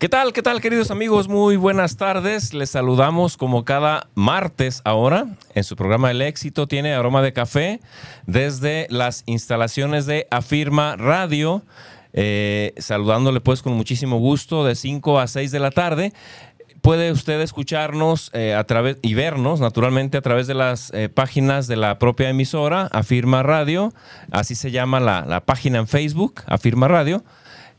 ¿Qué tal? ¿Qué tal, queridos amigos? Muy buenas tardes. Les saludamos como cada martes ahora en su programa El éxito tiene aroma de café desde las instalaciones de Afirma Radio. Eh, saludándole pues con muchísimo gusto de 5 a 6 de la tarde. Puede usted escucharnos eh, a través y vernos naturalmente a través de las eh, páginas de la propia emisora, Afirma Radio, así se llama la, la página en Facebook, Afirma Radio.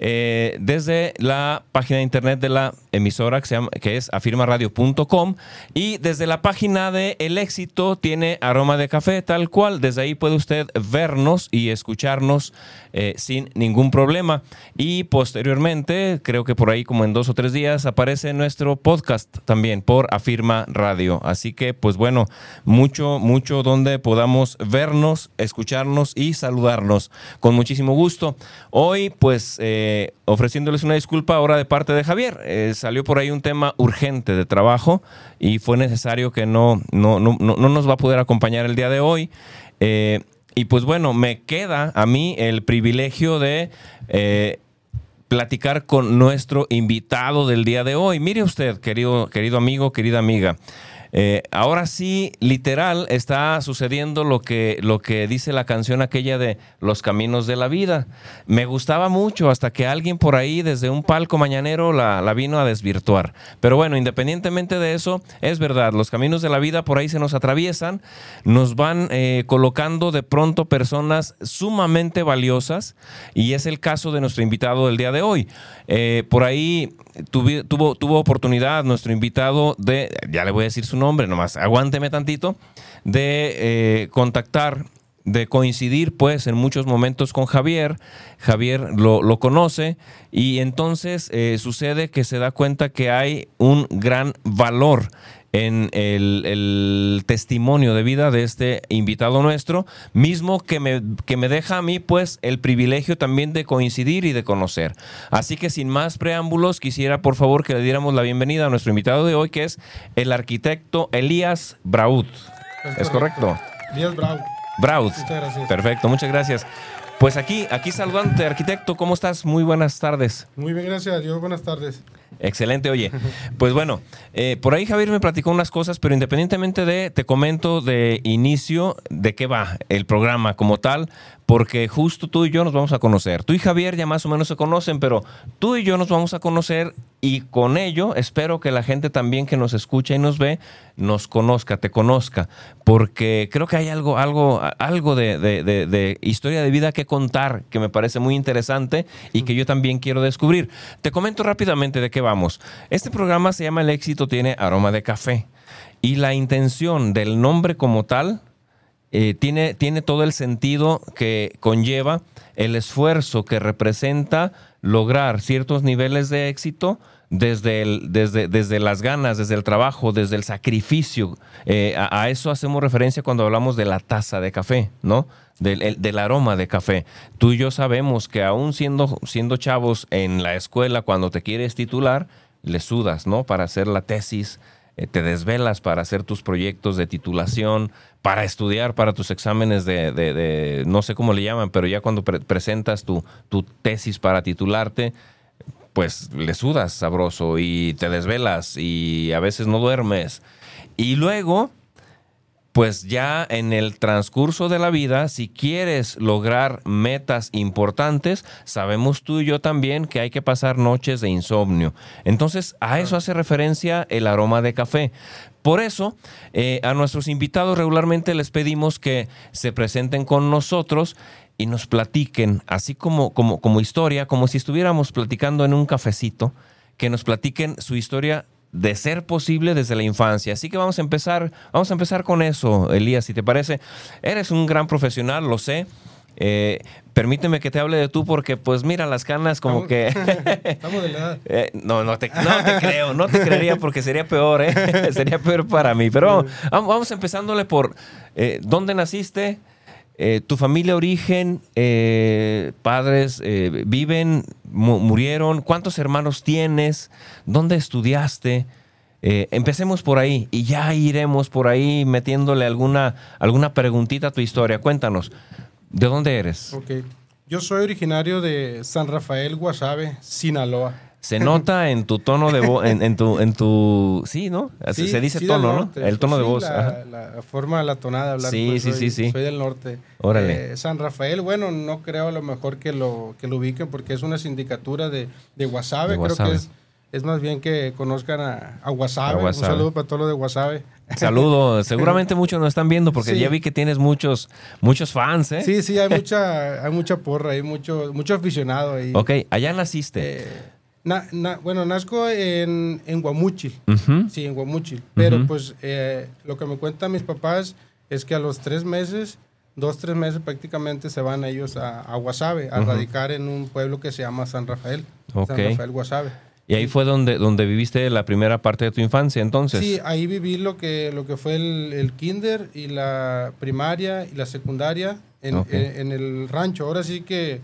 Eh, desde la página de internet de la emisora que, se llama, que es afirmaradio.com y desde la página de El Éxito tiene aroma de café tal cual. Desde ahí puede usted vernos y escucharnos eh, sin ningún problema. Y posteriormente, creo que por ahí como en dos o tres días, aparece nuestro podcast también por Afirma Radio. Así que pues bueno, mucho, mucho donde podamos vernos, escucharnos y saludarnos con muchísimo gusto. Hoy pues... Eh, ofreciéndoles una disculpa ahora de parte de Javier. Eh, salió por ahí un tema urgente de trabajo y fue necesario que no, no, no, no nos va a poder acompañar el día de hoy. Eh, y pues bueno, me queda a mí el privilegio de platicar con nuestro invitado del día de hoy. Mire usted, querido, querido amigo, querida amiga. Eh, ahora sí, literal, está sucediendo lo que, lo que dice la canción aquella de Los Caminos de la Vida. Me gustaba mucho hasta que alguien por ahí desde un palco mañanero la, vino a desvirtuar. Pero bueno, independientemente de eso, es verdad, los caminos de la vida por ahí se nos atraviesan, nos van eh, colocando de pronto personas sumamente valiosas y es el caso de nuestro invitado del día de hoy. Eh, por ahí tuvo, tuvo oportunidad nuestro invitado de, ya le voy a decir su nombre, nomás aguánteme tantito, de eh, contactar de coincidir pues en muchos momentos con Javier, Javier lo, lo conoce y entonces eh, sucede que se da cuenta que hay un gran valor en el, testimonio de vida de este invitado nuestro, mismo que me, que me deja a mí pues el privilegio también de coincidir y de conocer. Así que sin más preámbulos, quisiera por favor que le diéramos la bienvenida a nuestro invitado de hoy, que es el arquitecto Elías Braud. ¿Es, correcto? Elías Braud. Braud. Muchas gracias. Perfecto, muchas gracias. Pues aquí, aquí saludante, arquitecto, ¿cómo estás? Muy buenas tardes. Muy bien, gracias a Dios, buenas tardes. Excelente, oye. Pues bueno, eh, por ahí Javier me platicó unas cosas, pero independientemente de, te comento de inicio de qué va el programa como tal, porque justo tú y yo nos vamos a conocer. Tú y Javier ya más o menos se conocen, pero tú y yo nos vamos a conocer y con ello espero que la gente también que nos escucha y nos ve nos conozca, te conozca, porque creo que hay algo, algo, algo de, de historia de vida que contar que me parece muy interesante y que yo también quiero descubrir. Te comento rápidamente de qué vamos. Este programa se llama El éxito tiene aroma de café y la intención del nombre como tal eh, tiene, tiene todo el sentido que conlleva el esfuerzo que representa lograr ciertos niveles de éxito desde, el, desde, desde las ganas, desde el trabajo, desde el sacrificio. Eh, a, eso hacemos referencia cuando hablamos de la taza de café, ¿no? Del, del, aroma de café. Tú y yo sabemos que aún siendo, siendo chavos en la escuela, cuando te quieres titular, le sudas, ¿no? Para hacer la tesis, eh, te desvelas para hacer tus proyectos de titulación, para estudiar para tus exámenes de, no sé cómo le llaman, pero ya cuando presentas tu, tu tesis para titularte, pues le sudas sabroso y te desvelas y a veces no duermes. Y luego pues ya en el transcurso de la vida, si quieres lograr metas importantes, sabemos tú y yo también que hay que pasar noches de insomnio. Entonces, a eso hace referencia el aroma de café. Por eso, eh, a nuestros invitados regularmente les pedimos que se presenten con nosotros y nos platiquen, así como, como, como historia, como si estuviéramos platicando en un cafecito, que nos platiquen su historia de ser posible desde la infancia. Así que vamos a empezar, vamos a empezar con eso, Elías, si te parece. Eres un gran profesional, lo sé. Eh, permíteme que te hable de tú porque pues mira las canas como que estamos de la eh, no no te, creo no te creería porque sería peor ¿eh? sería peor para mí pero vamos, empezándole por dónde naciste eh, tu familia origen, eh, padres, eh, viven, mu- murieron, ¿cuántos hermanos tienes? ¿Dónde estudiaste? Empecemos por ahí y ya iremos por ahí metiéndole alguna, alguna preguntita a tu historia. Cuéntanos, ¿de dónde eres? Ok. Yo soy originario de San Rafael, Guasave, Sinaloa. Se nota en tu tono de voz, en, en tu, en tu, sí, ¿no? Sí, se dice sí, tono, ¿no? El tono de voz. La, la forma, la tonada de hablar. Sí, pues, sí, soy, sí, sí. Soy del norte. Órale. Eh, San Rafael, bueno, no creo a lo mejor que lo, que lo ubiquen porque es una sindicatura de, de Guasave. De Creo Guasave. que es, es más bien que conozcan a, a Guasave. Un saludo para todos los de Guasave. Saludos. Seguramente muchos nos están viendo porque Sí. ya vi que tienes muchos, muchos fans, ¿eh? Sí, sí, hay mucha, hay mucha porra, hay mucho, mucho aficionado ahí. Ok, allá naciste. Eh, na- na- bueno, nazco en, en Guamúchil. Ujú. Sí, en Guamúchil. Pero Ujú. pues eh, lo que me cuentan mis papás es que a los tres meses, dos, tres meses prácticamente se van ellos a, a Guasave, a Ujú. radicar en un pueblo que se llama San Rafael. Ok. San Rafael Guasave. Y ahí fue donde, donde viviste la primera parte de tu infancia, entonces. Sí, ahí viví lo que, lo que fue el, el kinder y la primaria y la secundaria en, Ok. en- en el rancho. Ahora sí que,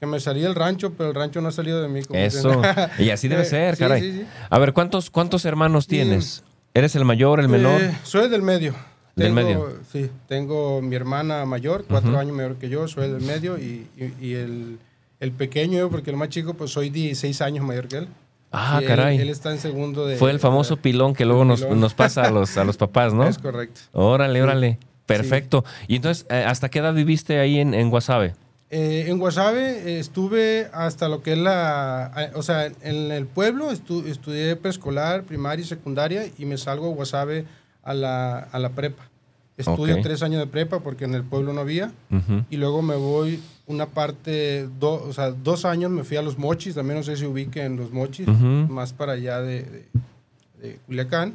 que me salí del rancho, pero el rancho no ha salido de mí. como Eso. Y así debe ser, caray. sí, sí. A ver, ¿cuántos, cuántos hermanos tienes? ¿Eres el mayor, el menor? Eh, soy del medio. Del medio. Sí, tengo mi hermana mayor, cuatro años mayor que yo, soy del medio y, y- y el, el pequeño, porque el más chico, pues soy 16 años mayor que él. ah, Sí, él- caray. Él, está en segundo de... fue el famoso de- pilón que luego nos, nos pasa a los, a los papás, ¿no? Es correcto. Órale, órale. Perfecto. Y entonces, eh, ¿hasta qué edad viviste ahí en, en Guasave? Eh, en Guasave eh, estuve hasta lo que es la... eh, O sea, en el pueblo estu- estudié preescolar, primaria y secundaria y me salgo a Guasave a la, a la prepa. Estudio tres años de prepa porque en el pueblo no había. Y luego me voy una parte, do- o sea, dos años me fui a los mochis, también no sé si ubique en los mochis, más para allá de, de- de Culiacán,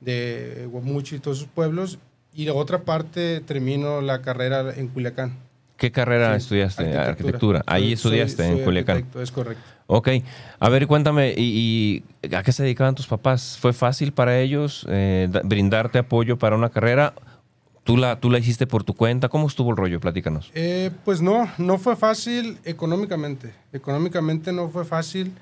de Guamuchi y todos esos pueblos, y de otra parte termino la carrera en Culiacán. ¿Qué carrera Sí, estudiaste? Arquitectura. Ahí Soy- estudiaste, soy- en soy Culiacán. Es correcto. Ok. A ver, cuéntame, ¿y, y a qué se dedicaban tus papás? ¿Fue fácil para ellos eh, da- brindarte apoyo para una carrera? ¿Tú la, ¿Tú la hiciste por tu cuenta? ¿Cómo estuvo el rollo? Platícanos. Eh, pues no, no fue fácil económicamente. Económicamente no fue fácil,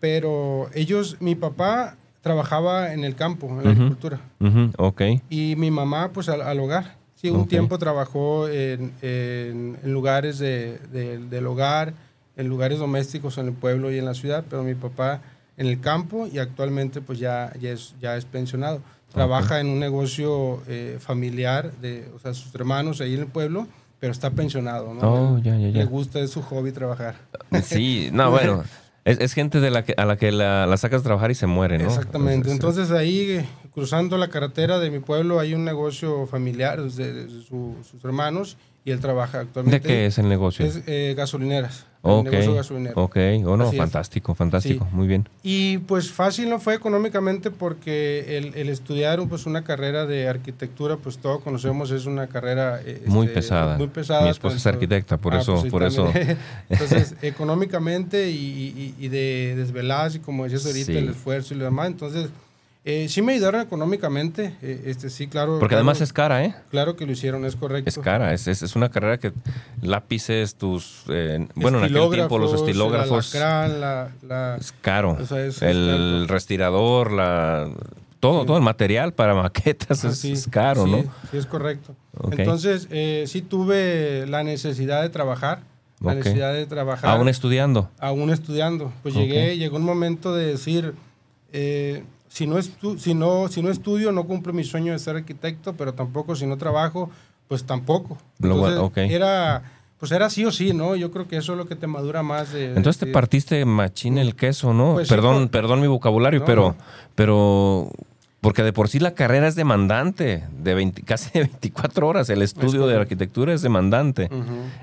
pero ellos, mi papá trabajaba en el campo, en la agricultura. Ujú, Ok. Y mi mamá, pues al, al hogar. Sí, un tiempo trabajó en, en- en lugares de- de- del hogar, en lugares domésticos en el pueblo y en la ciudad, pero mi papá en el campo y actualmente pues ya, ya, es, ya es pensionado. Trabaja en un negocio eh, familiar de o sea, sus hermanos ahí en el pueblo, pero está pensionado. ¿no? Oh, ya, ya, Le ya. gusta, es su hobby trabajar. Sí, no, bueno. Es, es gente de la que, a la que la, la sacas a trabajar y se muere, ¿no? Exactamente. Entonces, Entonces ahí, cruzando la carretera de mi pueblo, hay un negocio familiar de, de su- sus hermanos y él trabaja actualmente. ¿De qué es el negocio? Es eh, gasolineras. ok. Gasolinero. Ok, oh, no, Así es. fantástico, fantástico. Sí. Muy bien. Y pues fácil no fue económicamente porque el, el estudiar pues una carrera de arquitectura, pues todos conocemos, es una carrera eh, Muy este, pesada. Muy pesada. Mi esposa es tanto- arquitecta, por Ah, eso, pues sí, por eso. Entonces, económicamente y, y- y de desveladas y como decías ahorita, Sí. el esfuerzo y lo demás. Entonces, eh, sí me ayudaron económicamente. eh, este, sí, claro. Porque claro- además es cara, ¿eh? Claro que lo hicieron, es correcto. Es cara, es, es, es una carrera que lápices, tus... eh, bueno, en aquel tiempo los Estilógrafos, alacrán, la, la- Es caro. O sea, es- es el caro. respirador, la... Todo, Sí. todo el material para maquetas Ah, es, sí, es caro, sí, ¿no? Sí, es correcto. Ok. Entonces, eh, sí tuve la necesidad de trabajar, la necesidad de trabajar. Aún estudiando. aún estudiando. Pues llegué, llegó un momento de decir, si, no estu si, no, si no estudio, no cumplo mi sueño de ser arquitecto, pero tampoco si no trabajo, pues tampoco. Entonces, era, pues era sí o sí, ¿no? Yo creo que eso es lo que te madura más de... de Entonces te partiste machín el queso, ¿no? Pues perdón, perdón mi vocabulario, No, pero, no. pero porque de por sí la carrera es demandante, de 20 casi de 24 horas. El estudio de arquitectura es demandante.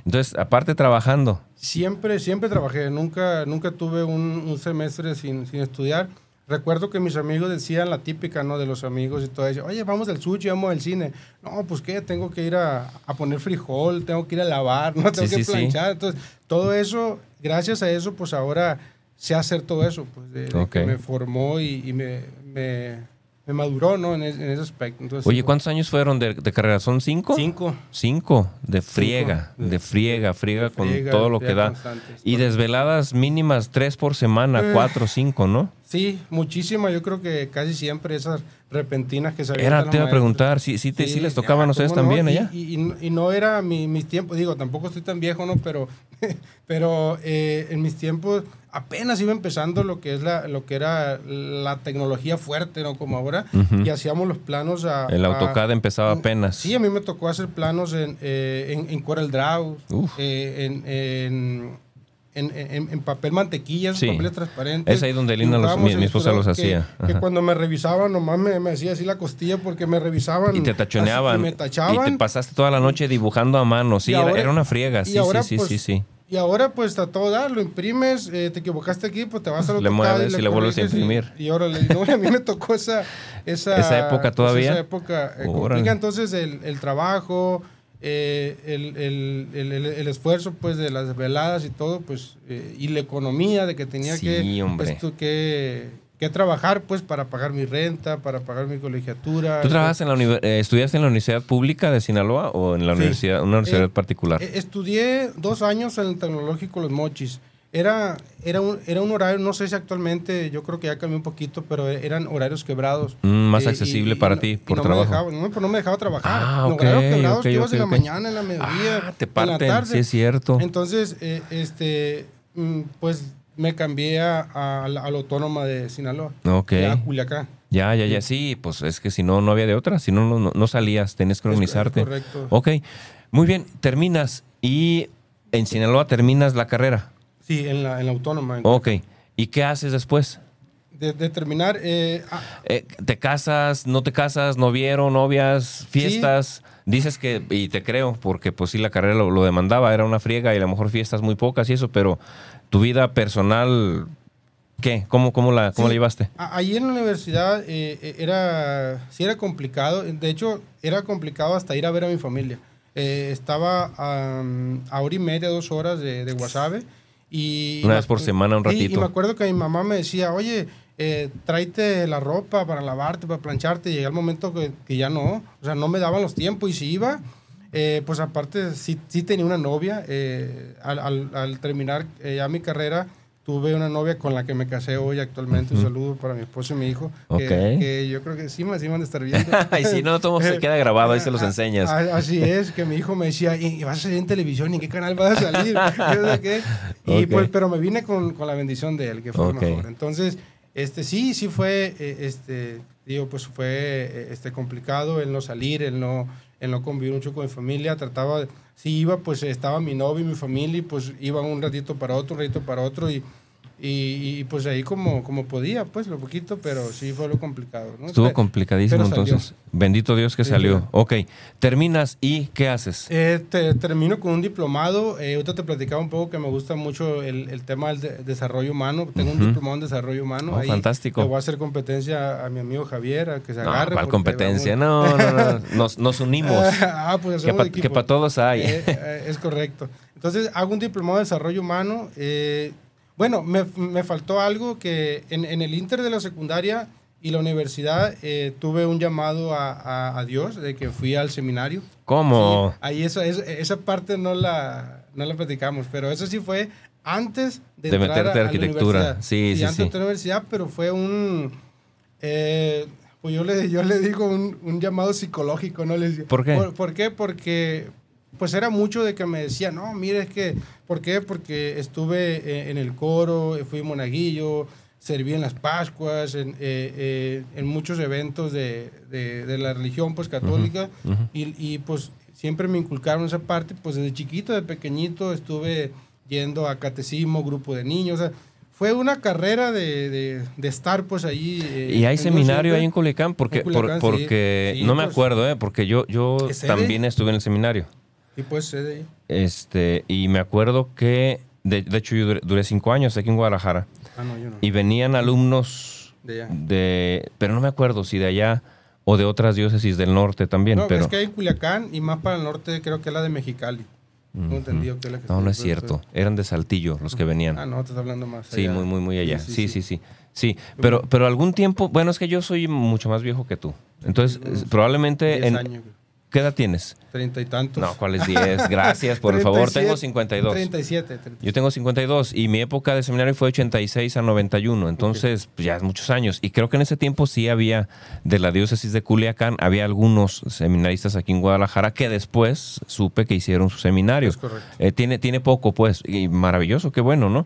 Entonces, aparte trabajando. Siempre, siempre trabajé, nunca, nunca tuve un, un semestre sin, sin estudiar. Recuerdo que mis amigos decían la típica, ¿no? De los amigos y todo eso. Oye, vamos al sushi, vamos al cine. No, pues qué, tengo que ir a, a poner frijol, tengo que ir a lavar, ¿no? Tengo Sí, que sí, sí. planchar. Entonces, todo eso, gracias a eso, pues ahora sé hacer todo eso, pues, de, que me formó y, y me, me, me maduró, ¿no? En, es- en ese aspecto. Entonces, Oye, ¿cuántos años fueron de, de carrera? ¿Son cinco? Cinco. Cinco, de friega, Cinco. de friega, friega con todo lo que da. constante, Y desveladas mínimas tres por semana, Eh. cuatro, cinco, ¿no? Sí, muchísima. Yo creo que casi siempre esas repentinas que se Era, te iba a preguntar, ¿sí, sí, te, sí les tocaban a ustedes ¿cómo no? también Y- allá? Y, y- y no era mi, mis tiempos, digo, tampoco estoy tan viejo, ¿no? Pero, pero eh, en mis tiempos apenas iba empezando lo que es la, lo que era la tecnología fuerte, ¿no? Como ahora, y hacíamos los planos a... El a- AutoCAD empezaba apenas. Sí, a mí me tocó hacer planos en, eh, en, en Corel Draw, eh, en, en, en, en- en papel mantequilla, Sí. papeles transparentes. Es ahí donde Lina los- mi- mi esposa los que- hacía. Que, Ajá. cuando me revisaban, nomás me, me hacía así la costilla porque me revisaban. Y te tachoneaban. y me tachaban. Y te pasaste toda la noche dibujando a mano. Sí, Y era, ahora- era una friega. y Sí, ahora, sí, sí, pues, sí, sí. Y ahora, pues, a todo dar, lo imprimes, eh, te equivocaste aquí, pues te vas a Le mueves y le vuelves a y- imprimir. Y, órale, no, a mí me tocó esa... Esa, ¿Esa época pues, todavía? esa época eh, complica entonces el, el trabajo, eh, el, el- el- el- esfuerzo, pues, de las veladas y todo, pues, eh, y la economía de que tenía Sí, que, esto, que, que trabajar, pues, para pagar mi renta, para pagar mi colegiatura. ¿Tú trabajas en la eh, estudiaste en la Universidad Pública de Sinaloa o en la Sí. universidad, una universidad Eh, particular? Eh, Estudié dos años en el Tecnológico Los Mochis. Era, era, un, era un horario, no sé si actualmente, yo creo que ya cambió un poquito, pero eran horarios quebrados. Mm, más Eh, accesible y- y para no- ti, y por no me trabajo. dejaba- no, pues no me dejaba trabajar. Ah, En ok, horarios quebrados, ok, tú ibas ok, en la mañana, en la mediodía, Ah, te en la parten, tarde. sí es cierto. Entonces, eh, este, mm, pues me cambié a, a la, a la autónoma de Sinaloa, Ok. a Culiacán. Ya, ya, ya, sí, pues es que si no, no había de otra, si no, no, no salías, tenías que Es- es organizarte. correcto. Ok, muy bien, terminas y en Sinaloa terminas la carrera. Sí, en la, en la autónoma. en Ok, ¿y qué haces después? De, de terminar, eh, ah, Eh, ¿Te casas, no te casas, novieron, novias, fiestas? Dices que, y te creo, porque pues sí, la carrera lo, lo demandaba, era una friega y a lo mejor fiestas muy pocas y eso, pero tu vida personal, ¿qué? ¿Cómo, cómo, la, cómo Sí. la llevaste? A- Ahí en la universidad eh, eh, era, sí era complicado, de hecho era complicado hasta ir a ver a mi familia. Eh, estaba am, a hora y media, dos horas de, de Guasave. Y, Una y vez por semana, un ratito. y me acuerdo que mi mamá me decía, oye, eh, tráete la ropa para lavarte, para plancharte. Y llega el momento que, que ya no, o sea, no me daban los tiempos. Y si iba, eh, pues aparte sí, sí tenía una novia. eh, al, al- al terminar eh, ya mi carrera, tuve una novia con la que me casé hoy actualmente. Un saludo para mi esposo y mi hijo. que- Ok. Que, yo creo que sí me sí van a estar viendo. y si no, todo se queda grabado, ahí se los Ah, enseñas. ah, Así es, que mi hijo me decía, ¿y vas a salir en televisión? ¿Y en qué canal vas a salir? Y Ok. pues, pero me vine con, con la bendición de él, que fue lo Ok. mejor. Entonces, este, sí, sí fue, eh, este, digo, pues fue eh, este, complicado el no salir, el no, el no convivir mucho con mi familia. Trataba, de- si iba, pues estaba mi novio y mi familia, y pues iba un ratito para otro, un ratito para otro, y, y, y, pues ahí como, como podía, pues lo poquito, pero sí fue lo complicado. ¿no? Estuvo complicadísimo, entonces. Bendito Dios que Sí, salió. sí. Ok, terminas y ¿qué haces? Eh, te- termino con un diplomado. Eh, ahorita te platicaba un poco que me gusta mucho el, el tema del de- desarrollo humano. Tengo un diplomado en desarrollo humano. Oh, Ahí fantástico. Le voy a hacer competencia a mi amigo Javier, a que se No, agarre. ¿cuál porque competencia? vamos- No, no, no. Nos, nos unimos. ah, pues que hacemos para todos hay. Eh, eh, es correcto. Entonces, hago un diplomado de desarrollo humano. eh, bueno, me, me faltó algo que en, en el inter de la secundaria y la universidad eh, tuve un llamado a, a- a Dios de que fui al seminario. ¿Cómo? Sí, ahí esa, esa, parte no la, no la platicamos, pero eso sí fue antes de, De entrar meterte a la arquitectura. universidad. Sí, sí, antes sí. de a la universidad, pero fue un... eh, pues yo le, yo le digo un, un llamado psicológico, ¿no? Le decía, ¿Por qué? ¿Por, por qué? Porque pues era mucho de que me decía, no, mire, es que, ¿por qué? Porque estuve eh, en el coro, fui monaguillo, serví en las Pascuas, en, eh, eh, en muchos eventos de, de- de la religión pues católica y, y, pues siempre me inculcaron esa parte, pues desde chiquito, de pequeñito estuve yendo a catecismo, grupo de niños, o sea, fue una carrera de, de- de estar pues ahí. eh, ¿Y hay seminario siempre- ahí en Culiacán? Porque, En Culiacán, por- sí. porque Sí, no me pues. acuerdo, ¿eh? Porque yo, yo también estuve en el seminario. Y pues sé de ahí. Este, y me acuerdo que, de, de hecho, yo duré, duré cinco años aquí en Guadalajara. Ah, no, yo no. Y venían alumnos De allá. de, pero no me acuerdo si de allá o de otras diócesis del norte también. No, pero es que hay Culiacán y más para el norte creo que es la de Mexicali. Tengo entendido que es la que No, no es cierto. Eran de Saltillo los que venían. Ah, no, estás hablando más. Sí, allá. muy, muy, muy allá. Sí, sí, sí. Sí, pero, pero algún tiempo, bueno, es que yo soy mucho más viejo que tú. Entonces, probablemente, 10 en, años. ¿Qué edad tienes? Treinta y tantos. No, ¿cuáles 10? Gracias, por el favor. 37, Tengo 52. 37. 37. Yo tengo 52 y mi época de seminario fue 86 a 91, entonces pues, ya es muchos años. Y creo que en ese tiempo sí había, de la diócesis de Culiacán, había algunos seminaristas aquí en Guadalajara que después supe que hicieron su seminario. Es correcto. Eh, tiene, tiene poco, pues, y maravilloso, qué bueno, ¿no?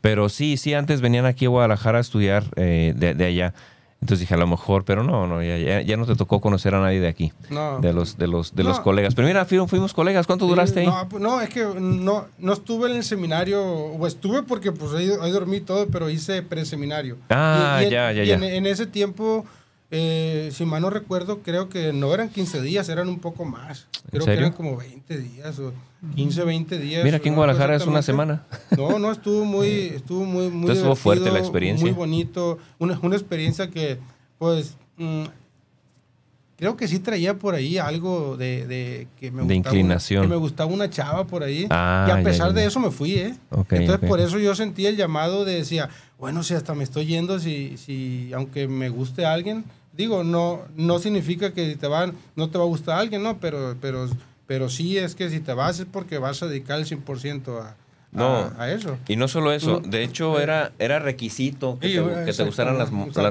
Pero sí, sí, antes venían aquí a Guadalajara a estudiar eh, de, de allá. Entonces dije, a lo mejor, pero no, no, ya, ya, ya no te tocó conocer a nadie de aquí, No. de los, de los, de los colegas. Pero mira, fuimos, fuimos colegas, ¿cuánto Sí, duraste ahí? No, pues, no, es que no, no estuve en el seminario, o estuve porque pues ahí, ahí dormí todo, pero hice preseminario. Ah, Y- ya, ya, y ya. En, en ese tiempo, eh, si mal no recuerdo, creo que no eran 15 días, eran un poco más. Creo que eran como 20 días o 15, 20 días. Mira, aquí en Guadalajara es una semana. No, no, estuvo muy, estuvo muy, muy Entonces fuerte la experiencia. Muy bonito, una, una experiencia que, pues, mm, creo que sí traía por ahí algo de, de que me De gustaba inclinación. Que me gustaba una chava por ahí. Ah, y a pesar ya, de eso me fui, ¿eh? Entonces, por eso yo sentí el llamado de decía, bueno, si hasta me estoy yendo, si, si aunque me guste alguien, digo, no, no significa que si te van, no te va a gustar alguien, ¿no? Pero, pero, pero sí es que si te vas es porque vas a dedicar el 100% a, No. a, a eso. Y no solo eso, de hecho era, era requisito que, Sí, te, que te gustaran las,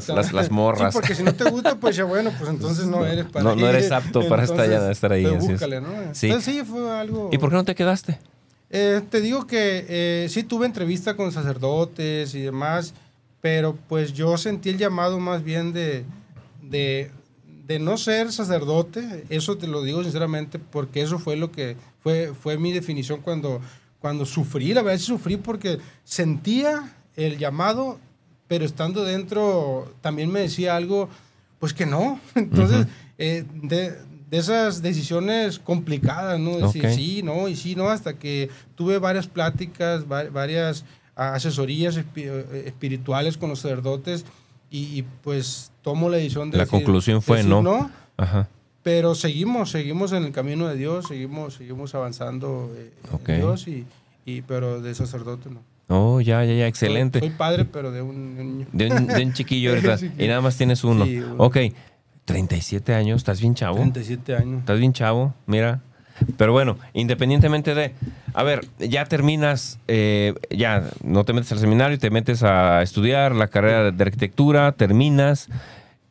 las, las, morras. Sí, porque si no te gusta, pues ya bueno, pues entonces no eres para No- no eres apto para estar- ahí, pues búscale, ¿no? Sí. Entonces sí, fue algo... ¿Y por qué no te quedaste? Eh, te digo que eh, sí tuve entrevista con sacerdotes y demás, pero pues yo sentí el llamado más bien de, de, de no ser sacerdote, eso te lo digo sinceramente, porque eso fue lo que fue, fue mi definición cuando, cuando sufrí, la verdad sufrí porque sentía el llamado, pero estando dentro también me decía algo, pues que no. Entonces, eh, de, de esas decisiones complicadas, ¿no? Decir Ok. sí, no, y sí, no, hasta que tuve varias pláticas, va- varias asesorías eh, espirituales con los sacerdotes y, y, pues tomo la decisión de La decir- conclusión fue decir no. Ajá. pero seguimos, seguimos en el camino de Dios, seguimos, seguimos avanzando eh, Ok. en Dios y, y pero de sacerdote no. Oh, ya, ya, ya, excelente. Soy, soy padre, pero de un niño. De un, de un chiquillo. Chiquillo. Y nada más tienes uno. Sí, uno. Ok, 37 años, estás bien chavo. 37 años. Estás bien chavo, mira. Pero bueno, independientemente de... A ver, ya terminas, eh, ya no te metes al seminario, te metes a estudiar la carrera de, arquitectura, terminas.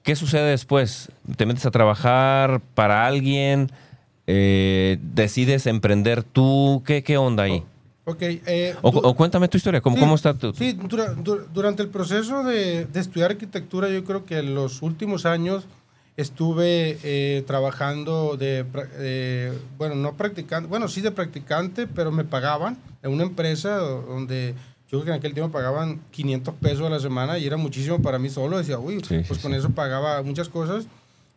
¿Qué sucede después? ¿Te metes a trabajar para alguien? Eh, ¿Decides emprender tú? ¿Qué, qué onda ahí? Ok. eh, O, o cuéntame tu historia, ¿cómo, sí, cómo está tu...? Sí, dura- du- durante el proceso de, de estudiar arquitectura, yo creo que en los últimos años estuve eh, trabajando de, de- bueno, no practicante, bueno, sí de practicante, pero me pagaban en una empresa do- donde yo creo que en aquel tiempo pagaban 500 pesos a la semana y era muchísimo para mí solo. Decía, uy, Sí, pues sí, con sí. eso pagaba muchas cosas.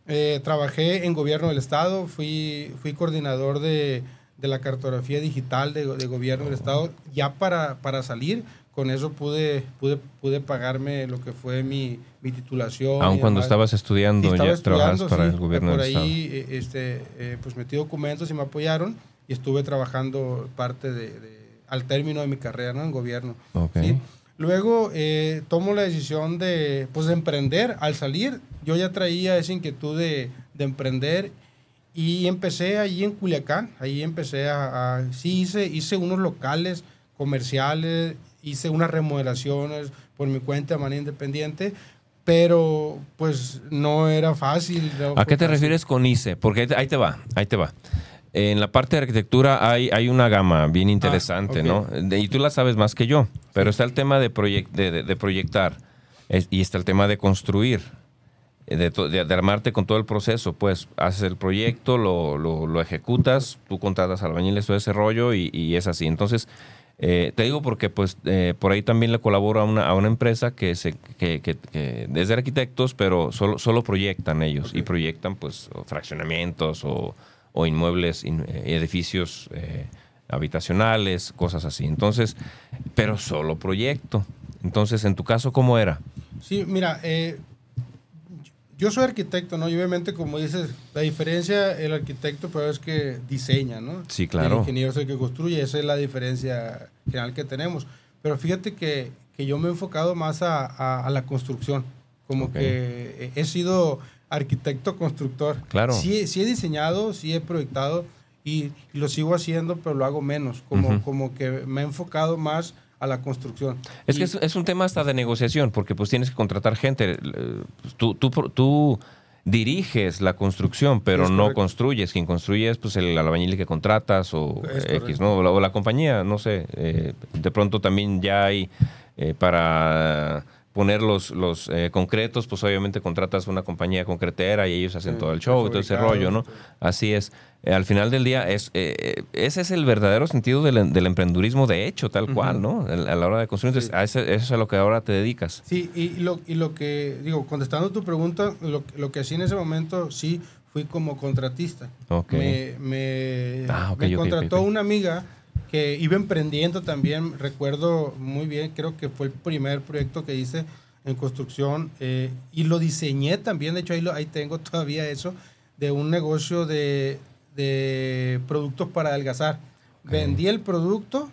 Eh, trabajé en gobierno del estado, fui, fui coordinador de, de la cartografía digital de, de gobierno del estado. Ya para, para salir, con eso pude, pude, pude pagarme lo que fue mi, mi titulación. Aun cuando estabas estudiando, Sí, estaba ya trabajas estudiando, para sí, el gobierno por del Estado. ahí eh, este, eh, pues metí documentos y me apoyaron y estuve trabajando parte de, de- al término de mi carrera ¿no? en gobierno. Ok. ¿sí? Luego eh, tomo la decisión de, pues, de emprender. Al salir, yo ya traía esa inquietud de, de emprender y empecé ahí en Culiacán. Ahí empecé a, a- sí hice, hice unos locales comerciales, hice unas remodelaciones por mi cuenta de manera independiente, pero pues no era fácil. no ¿A qué te fácil. refieres con ICE? Porque ahí te- va, ahí te va. En la parte de arquitectura hay, hay una gama bien interesante, ok. ¿no? De- y tú la sabes más que yo, pero está el tema de, proyec- de, de- de proyectar es- y está el tema de construir, de, to- de- de armarte con todo el proceso. Pues haces el proyecto, lo, lo- lo ejecutas, tú contratas albañiles, todo ese rollo y, y es así. Entonces, eh, te digo porque pues eh, por ahí también le colaboro a una, a una empresa que, se, que, que, que es de arquitectos, pero solo, solo proyectan ellos y proyectan pues o fraccionamientos o, o inmuebles, in- eh, edificios eh, habitacionales, cosas así. Entonces, pero solo proyecto. Entonces, en tu caso, ¿cómo era? Sí, mira, eh, yo soy arquitecto, ¿no? Y obviamente, como dices, la diferencia, el arquitecto, pero es que diseña, ¿no? Sí, claro. El ingeniero es el que construye, esa es la diferencia general que tenemos. Pero fíjate que, que yo me he enfocado más a, a, la construcción, como que he sido arquitecto constructor. Claro. Sí, sí he diseñado, sí he proyectado y, lo sigo haciendo, pero lo hago menos, como, como que me he enfocado más a la construcción. Es que es, un tema hasta de negociación, porque pues tienes que contratar gente. Pues, tú, tú, tú diriges la construcción, pero no construyes. Quien construye es pues, el albañil que contratas o X, ¿no? O la, compañía, no sé. Eh, de pronto también ya hay eh, para poner los, los eh, concretos, pues obviamente contratas una compañía concretera y ellos hacen todo el show, todo ese rollo, ¿no? Así es. Eh, al final del día, es, eh, ese es el verdadero sentido del, del emprendurismo de hecho, tal cual, ¿no? A la hora de construir. Entonces, a eso, es a lo que ahora te dedicas. Sí, y lo, y lo que, digo, contestando tu pregunta, lo, lo que hacía en ese momento, sí, fui como contratista. Me, me, ah, me contrató una amiga que iba emprendiendo también, recuerdo muy bien, creo que fue el primer proyecto que hice en construcción eh, y lo diseñé también, de hecho ahí, lo, ahí tengo todavía eso, de un negocio de, de productos para adelgazar. Vendí el producto,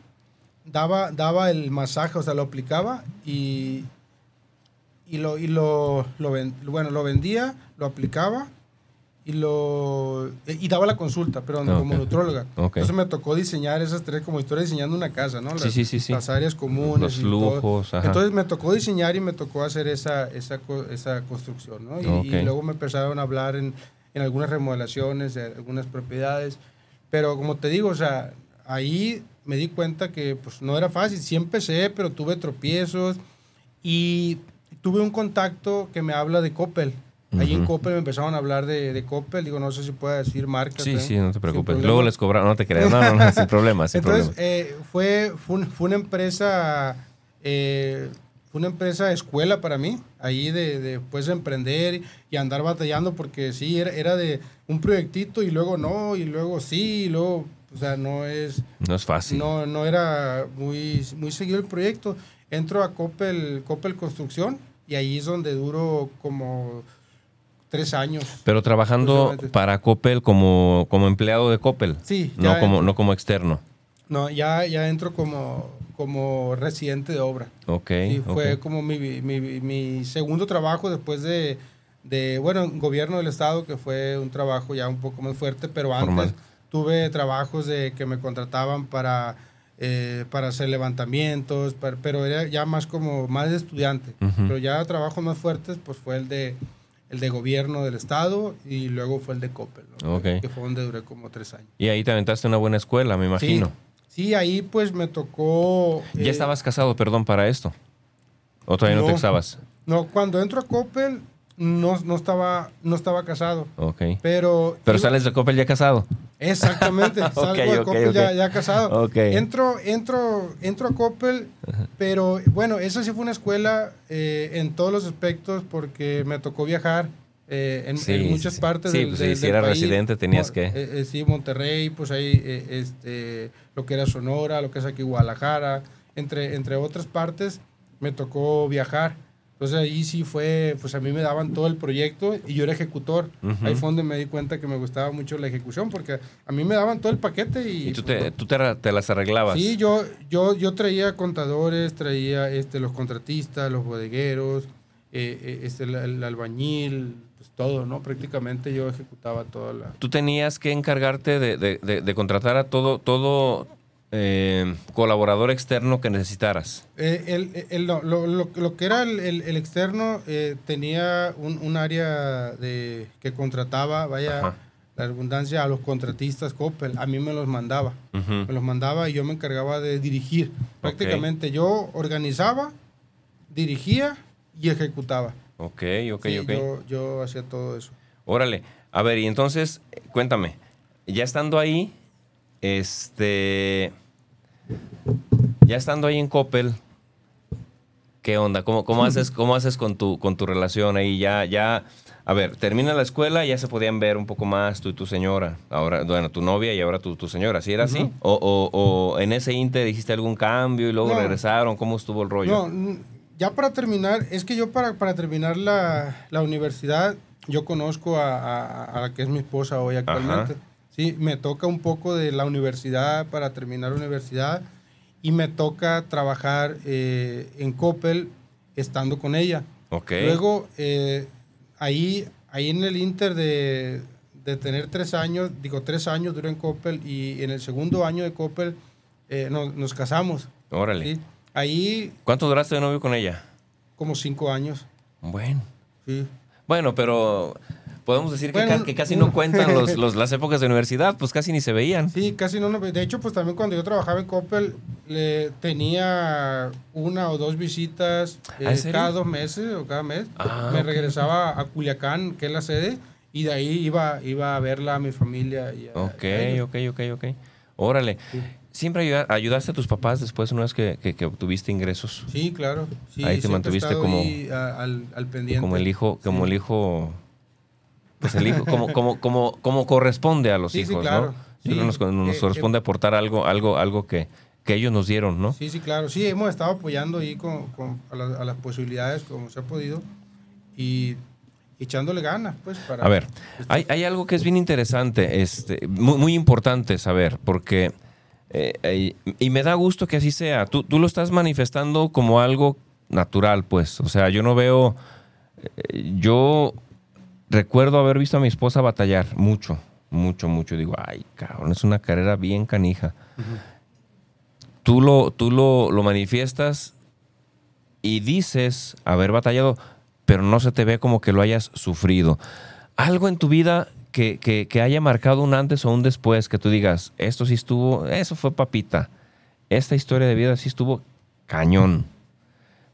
daba, daba el masaje, o sea, lo aplicaba y, y, lo, y lo, lo, bueno, lo vendía, lo aplicaba y lo y daba la consulta, pero como nutróloga. Entonces me tocó diseñar esas tres, como historia diseñando una casa, ¿no? Las, sí, sí, sí, las áreas comunes. Los lujos. Entonces me tocó diseñar y me tocó hacer esa, esa, esa construcción, ¿no? Y, luego me empezaron a hablar en, en, algunas remodelaciones de algunas propiedades. Pero como te digo, o sea, ahí me di cuenta que pues no era fácil. Sí empecé, pero tuve tropiezos y tuve un contacto que me habla de Coppel. Ahí en Coppel me empezaron a hablar de, de Coppel. Digo, no sé si puede decir marcas. Sí, ¿eh? sí, no te preocupes. Luego les cobraron, no te creas. No, no, sin problema, sin Entonces, eh, fue, fue, una empresa, eh, fue una empresa escuela para mí. Ahí de, de pues, emprender y andar batallando porque sí, era, era de un proyectito y luego no, y luego sí, y luego, o sea, no es... No es fácil. No, no era muy, muy seguido el proyecto. Entro a Coppel, Coppel Construcción y ahí es donde duro como tres años. Pero trabajando para Coppel como, como empleado de Coppel. Sí. No como, no como externo. No, ya, ya entro como, como residente de obra. Ok. Y fue como mi, mi, mi, segundo trabajo después de, de, bueno, gobierno del estado, que fue un trabajo ya un poco más fuerte, pero antes tuve trabajos de que me contrataban para, eh, para hacer levantamientos, pero era ya más como más de estudiante. Pero ya trabajos más fuertes, pues fue el de el de gobierno del estado y luego fue el de Coppel, que fue donde duré como tres años. Y ahí te aventaste una buena escuela, me imagino. Sí, ahí pues me tocó... ¿Ya eh, estabas casado, perdón, para esto? ¿O todavía no, te casabas? No, cuando entro a Coppel no, no, estaba, no estaba casado. Ok. Pero... Pero sales de Coppel ya casado. Exactamente, salgo de Coppel Ya, casado. Entro, entro, entro a Coppel, pero bueno, esa sí fue una escuela eh, en todos los aspectos porque me tocó viajar eh, en, muchas partes sí, pues, sí, si era residente tenías que... Eh, sí, Monterrey, pues ahí este, lo que era Sonora, lo que es aquí Guadalajara, entre, entre otras partes me tocó viajar. Entonces ahí sí fue, pues a mí me daban todo el proyecto y yo era ejecutor. Ahí fue donde me di cuenta que me gustaba mucho la ejecución porque a mí me daban todo el paquete y... ¿Y tú, te, tú te, las arreglabas? Sí, yo, yo, yo traía contadores, traía este, los contratistas, los bodegueros, eh, eh, este, el, albañil, pues todo, ¿no? Prácticamente yo ejecutaba toda la... Tú tenías que encargarte de, de, de contratar a todo, todo, eh, colaborador externo que necesitaras? Eh, el, lo, lo, lo, que era el, externo eh, tenía un, un, área de, que contrataba, vaya, la redundancia, a los contratistas Coppel. A mí me los mandaba. Me los mandaba y yo me encargaba de dirigir. Prácticamente yo organizaba, dirigía y ejecutaba. Ok, ok, ok. Yo, yo hacía todo eso. Órale. A ver, y entonces, cuéntame, ya estando ahí, este. Ya estando ahí en Coppel, ¿qué onda? ¿Cómo, cómo haces, cómo haces con, tu, con tu relación ahí? Ya, ya, a ver, termina la escuela, ya se podían ver un poco más tú y tu señora. Ahora, bueno, tu novia y ahora tu, tu señora. ¿Sí era así? O, o, en ese inter dijiste algún cambio y luego regresaron? ¿Cómo estuvo el rollo? No, ya para terminar, es que yo para, para terminar la, la universidad yo conozco a, la que es mi esposa hoy actualmente. Sí, me toca un poco de la universidad para terminar la universidad y me toca trabajar eh, en Coppel estando con ella. Okay. Luego, eh, ahí, ahí en el Inter de, de, tener tres años, digo, tres años duré en Coppel y en el segundo año de Coppel eh, nos casamos. Órale. Ahí... ¿Cuánto duraste de novio con ella? Como cinco años. Bueno. Sí. Bueno, pero podemos decir que, casi no cuentan los, las épocas de universidad, pues casi ni se veían. Sí, casi no. De hecho, pues también cuando yo trabajaba en Coppel, le tenía una o dos visitas ¿Ah, eh, cada dos meses o cada mes. Ah, Me regresaba a Culiacán, que es la sede, y de ahí iba, iba a verla a mi familia. Y ok, ok, ok, ok. Órale. ¿Siempre ayudaste a tus papás después una vez que, que, obtuviste ingresos? Sí, claro. ahí te mantuviste como, al, al, pendiente. Como el hijo, como el hijo, pues el hijo, como, como, como, como corresponde a los hijos, sí, claro. ¿no? Nos, nos eh, corresponde eh, aportar algo, algo, algo que, que ellos nos dieron, ¿no? Sí, sí, claro. Sí, hemos estado apoyando ahí con, con a, a, las posibilidades como se ha podido y echándole ganas, pues. Para, a ver, hay, hay algo que es bien interesante, este, muy, muy importante saber, porque eh, y me da gusto que así sea. Tú, tú, lo estás manifestando como algo natural, pues. O sea, yo no veo. Eh, yo recuerdo haber visto a mi esposa batallar mucho, mucho, mucho. Digo, ay, cabrón, es una carrera bien canija. Tú, lo, tú lo, lo manifiestas y dices haber batallado, pero no se te ve como que lo hayas sufrido. Algo en tu vida que, haya marcado un antes o un después, que tú digas, esto sí estuvo, eso fue papita. Esta historia de vida sí estuvo cañón.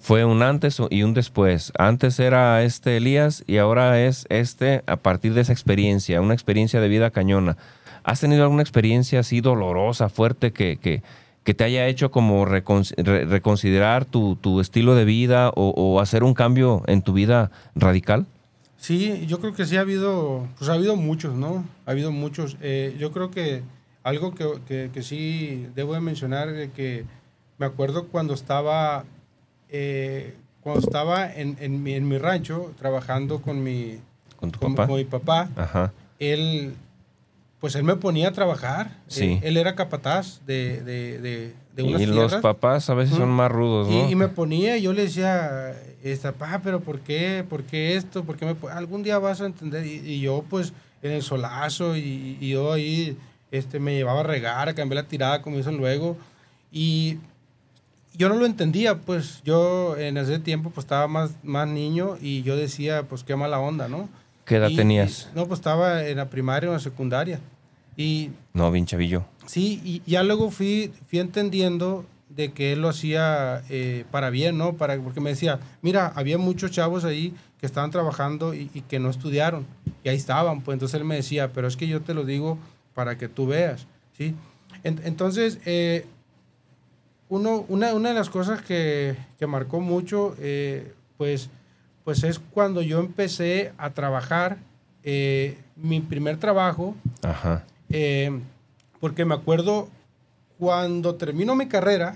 Fue un antes y un después. Antes era este Elías y ahora es este a partir de esa experiencia, una experiencia de vida cañona. ¿Has tenido alguna experiencia así dolorosa, fuerte, que, que, te haya hecho como reconsiderar tu, estilo de vida o hacer un cambio en tu vida radical? Sí, yo creo que sí ha habido, pues ha habido muchos, ¿no? Ha habido muchos. Eh, yo creo que algo que, que, sí debo de mencionar es que me acuerdo cuando estaba, eh, cuando estaba en, en, mi, en, mi, rancho trabajando con mi, ¿Con, tu papá? mi papá. Ajá. Él, pues él me ponía a trabajar. Sí. Él, era capataz de, de, de, de unas Y los papás a veces son más rudos, ¿no? Y, y, me ponía, y yo le decía, esta, pa, pero ¿por qué? ¿Por qué esto? ¿Por qué me algún día vas a entender? Y, yo, pues, en el solazo, y, yo ahí este, me llevaba a regar, a cambiar la tirada, como dicen luego. Y yo no lo entendía, pues, yo en ese tiempo, pues, estaba más, más niño, y yo decía, pues, qué mala onda, ¿no? ¿Qué edad tenías? no, pues, estaba en la primaria o en la secundaria. Y, no, bien chavillo. Sí, y ya luego fui, fui entendiendo de que él lo hacía eh, para bien, ¿no? Para, porque me decía, mira, había muchos chavos ahí que estaban trabajando y, que no estudiaron, y ahí estaban, pues entonces él me decía, pero es que yo te lo digo para que tú veas, ¿sí? entonces, eh, uno, una, una, de las cosas que, que marcó mucho, eh, pues, pues es cuando yo empecé a trabajar, mi primer trabajo, Ajá. porque me acuerdo cuando termino mi carrera,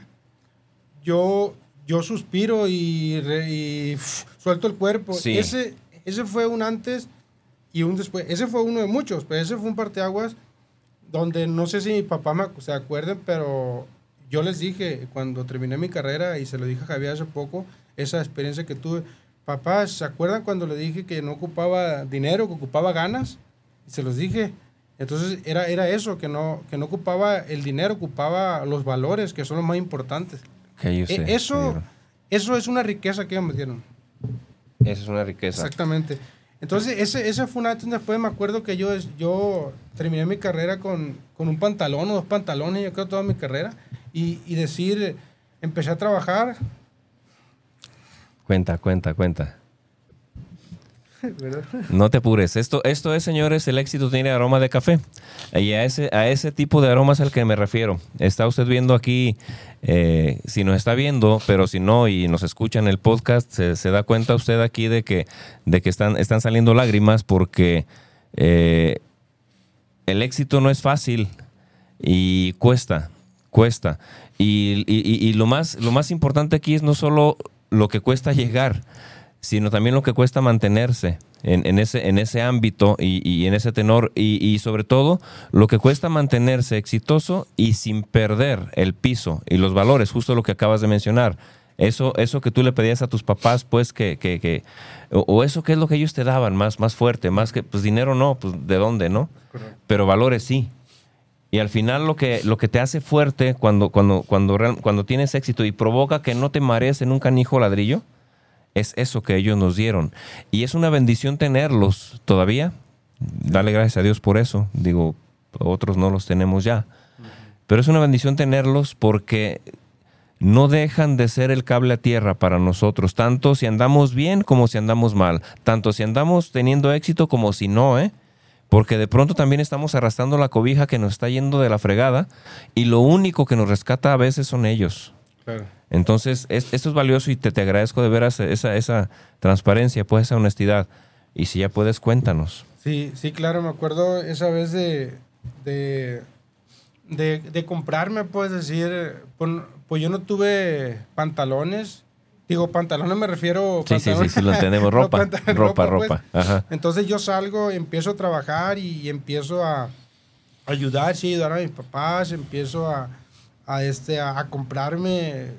yo, yo suspiro y, suelto el cuerpo. Ese, ese fue un antes y un después. Ese fue uno de muchos, pero ese fue un parteaguas donde no sé si mi papá me, se acuerden, pero yo les dije cuando terminé mi carrera y se lo dije a Javier hace poco, esa experiencia que tuve. Papá, ¿se acuerdan cuando le dije que no ocupaba dinero, que ocupaba ganas? Y se los dije. Entonces era, era eso, que no, que no ocupaba el dinero, ocupaba los valores, que son los más importantes. E, eso, eso es una riqueza que ellos me dieron. Esa es una riqueza. Exactamente. Entonces, ese, ese fue una después me acuerdo que yo, yo terminé mi carrera con, con un pantalón o dos pantalones, yo creo toda mi carrera, y, y decir, empecé a trabajar. Cuenta, cuenta, cuenta. No te apures. Esto, esto es, señores, el éxito tiene aroma de café. Y a ese, a ese tipo de aromas al que me refiero. Está usted viendo aquí, eh, si nos está viendo, pero si no y nos escucha en el podcast, se, da cuenta usted aquí de que, de que están, están saliendo lágrimas porque eh, el éxito no es fácil y cuesta, cuesta. Y, y, lo, más, lo más importante aquí es no solo lo que cuesta llegar, sino también lo que cuesta mantenerse. en, ese, en ese ámbito y, en ese tenor y, sobre todo lo que cuesta mantenerse exitoso y sin perder el piso y los valores, justo lo que acabas de mencionar. Eso, eso que tú le pedías a tus papás, pues que, que, que o, eso que es lo que ellos te daban, más, más fuerte, más que, pues dinero no, pues de dónde, ¿no? Pero valores sí. Y al final lo que, lo que te hace fuerte cuando, cuando, cuando, cuando tienes éxito y provoca que no te marees en un canijo ladrillo, es eso que ellos nos dieron. Y es una bendición tenerlos todavía. Dale gracias a Dios por eso. Digo, otros no los tenemos ya. Pero es una bendición tenerlos porque no dejan de ser el cable a tierra para nosotros, tanto si andamos bien como si andamos mal, tanto si andamos teniendo éxito como si no, ¿eh? Porque de pronto también estamos arrastrando la cobija que nos está yendo de la fregada y lo único que nos rescata a veces son ellos. Entonces, esto es valioso y te, te agradezco de ver esa, esa transparencia, pues esa honestidad. Y si ya puedes, cuéntanos. Sí, sí, claro, me acuerdo esa vez de, de, de, comprarme, puedes decir, pues, yo no tuve pantalones. Digo, pantalones me refiero... Sí, sí, sí, sí, lo entendemos, ropa, ropa, ropa. Pues. Entonces yo salgo, empiezo a trabajar y empiezo a ayudar, sí, ayudar a mis papás, empiezo a a, este, a, comprarme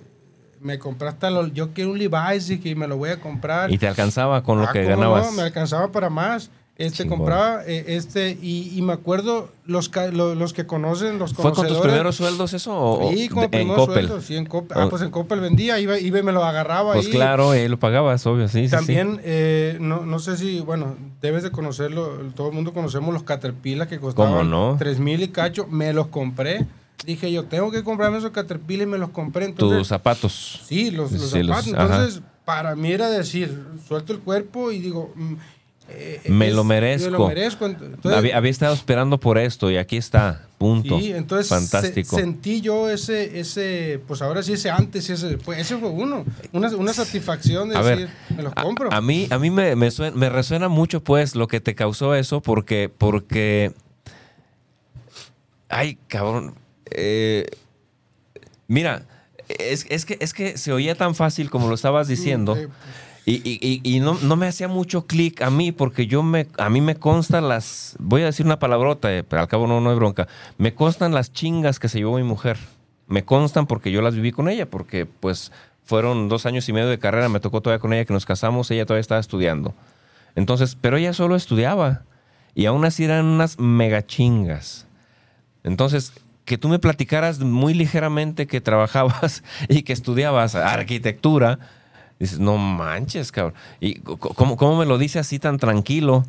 me compraste lo, yo quiero un Levi's y que me lo voy a comprar. ¿Y te alcanzaba con lo ah, que ganabas? No, me alcanzaba para más. Este compraba, eh, este, y, y, me acuerdo, los, los, que conocen, los ¿Fue con tus primeros sueldos eso? O, sí, con en Coppel. sí, en Coppel. Ah, pues en Coppel vendía, iba, iba y me lo agarraba pues claro, y lo pagabas, obvio, sí. También, Eh, no, no sé si, bueno, debes de conocerlo, todo el mundo conocemos los Caterpillar que costaban ¿Cómo no? 3 mil y cacho, me los compré dije yo, tengo que comprarme esos Caterpillar y me los compré. Entonces, Tus zapatos. Sí, los, zapatos. Entonces, para mí era decir, suelto el cuerpo y digo... Eh, me lo merezco. Me lo merezco. había, estado esperando por esto y aquí está. Punto. Sí, entonces Fantástico. sentí yo ese, ese, pues ahora sí, ese antes, ese, pues ese fue uno. Una, una satisfacción de decir, me los compro. A, mí, a mí me, me, me, resuena mucho, pues, lo que te causó eso, porque, porque. Ay, cabrón eh, mira, es, que, es que se oía tan fácil como lo estabas diciendo. Y, no, me hacía mucho clic a mí, porque yo me, a mí me constan las, voy a decir una palabrota, eh, pero al cabo no, no hay bronca, me constan las chingas que se llevó mi mujer. Me constan porque yo las viví con ella, porque pues fueron dos años y medio de carrera, me tocó todavía con ella que nos casamos, ella todavía estaba estudiando. Entonces, pero ella solo estudiaba y aún así eran unas mega chingas. Entonces, que tú me platicaras muy ligeramente que trabajabas y que estudiabas arquitectura, dices, no manches, cabrón. ¿Y cómo, cómo me lo dice así tan tranquilo?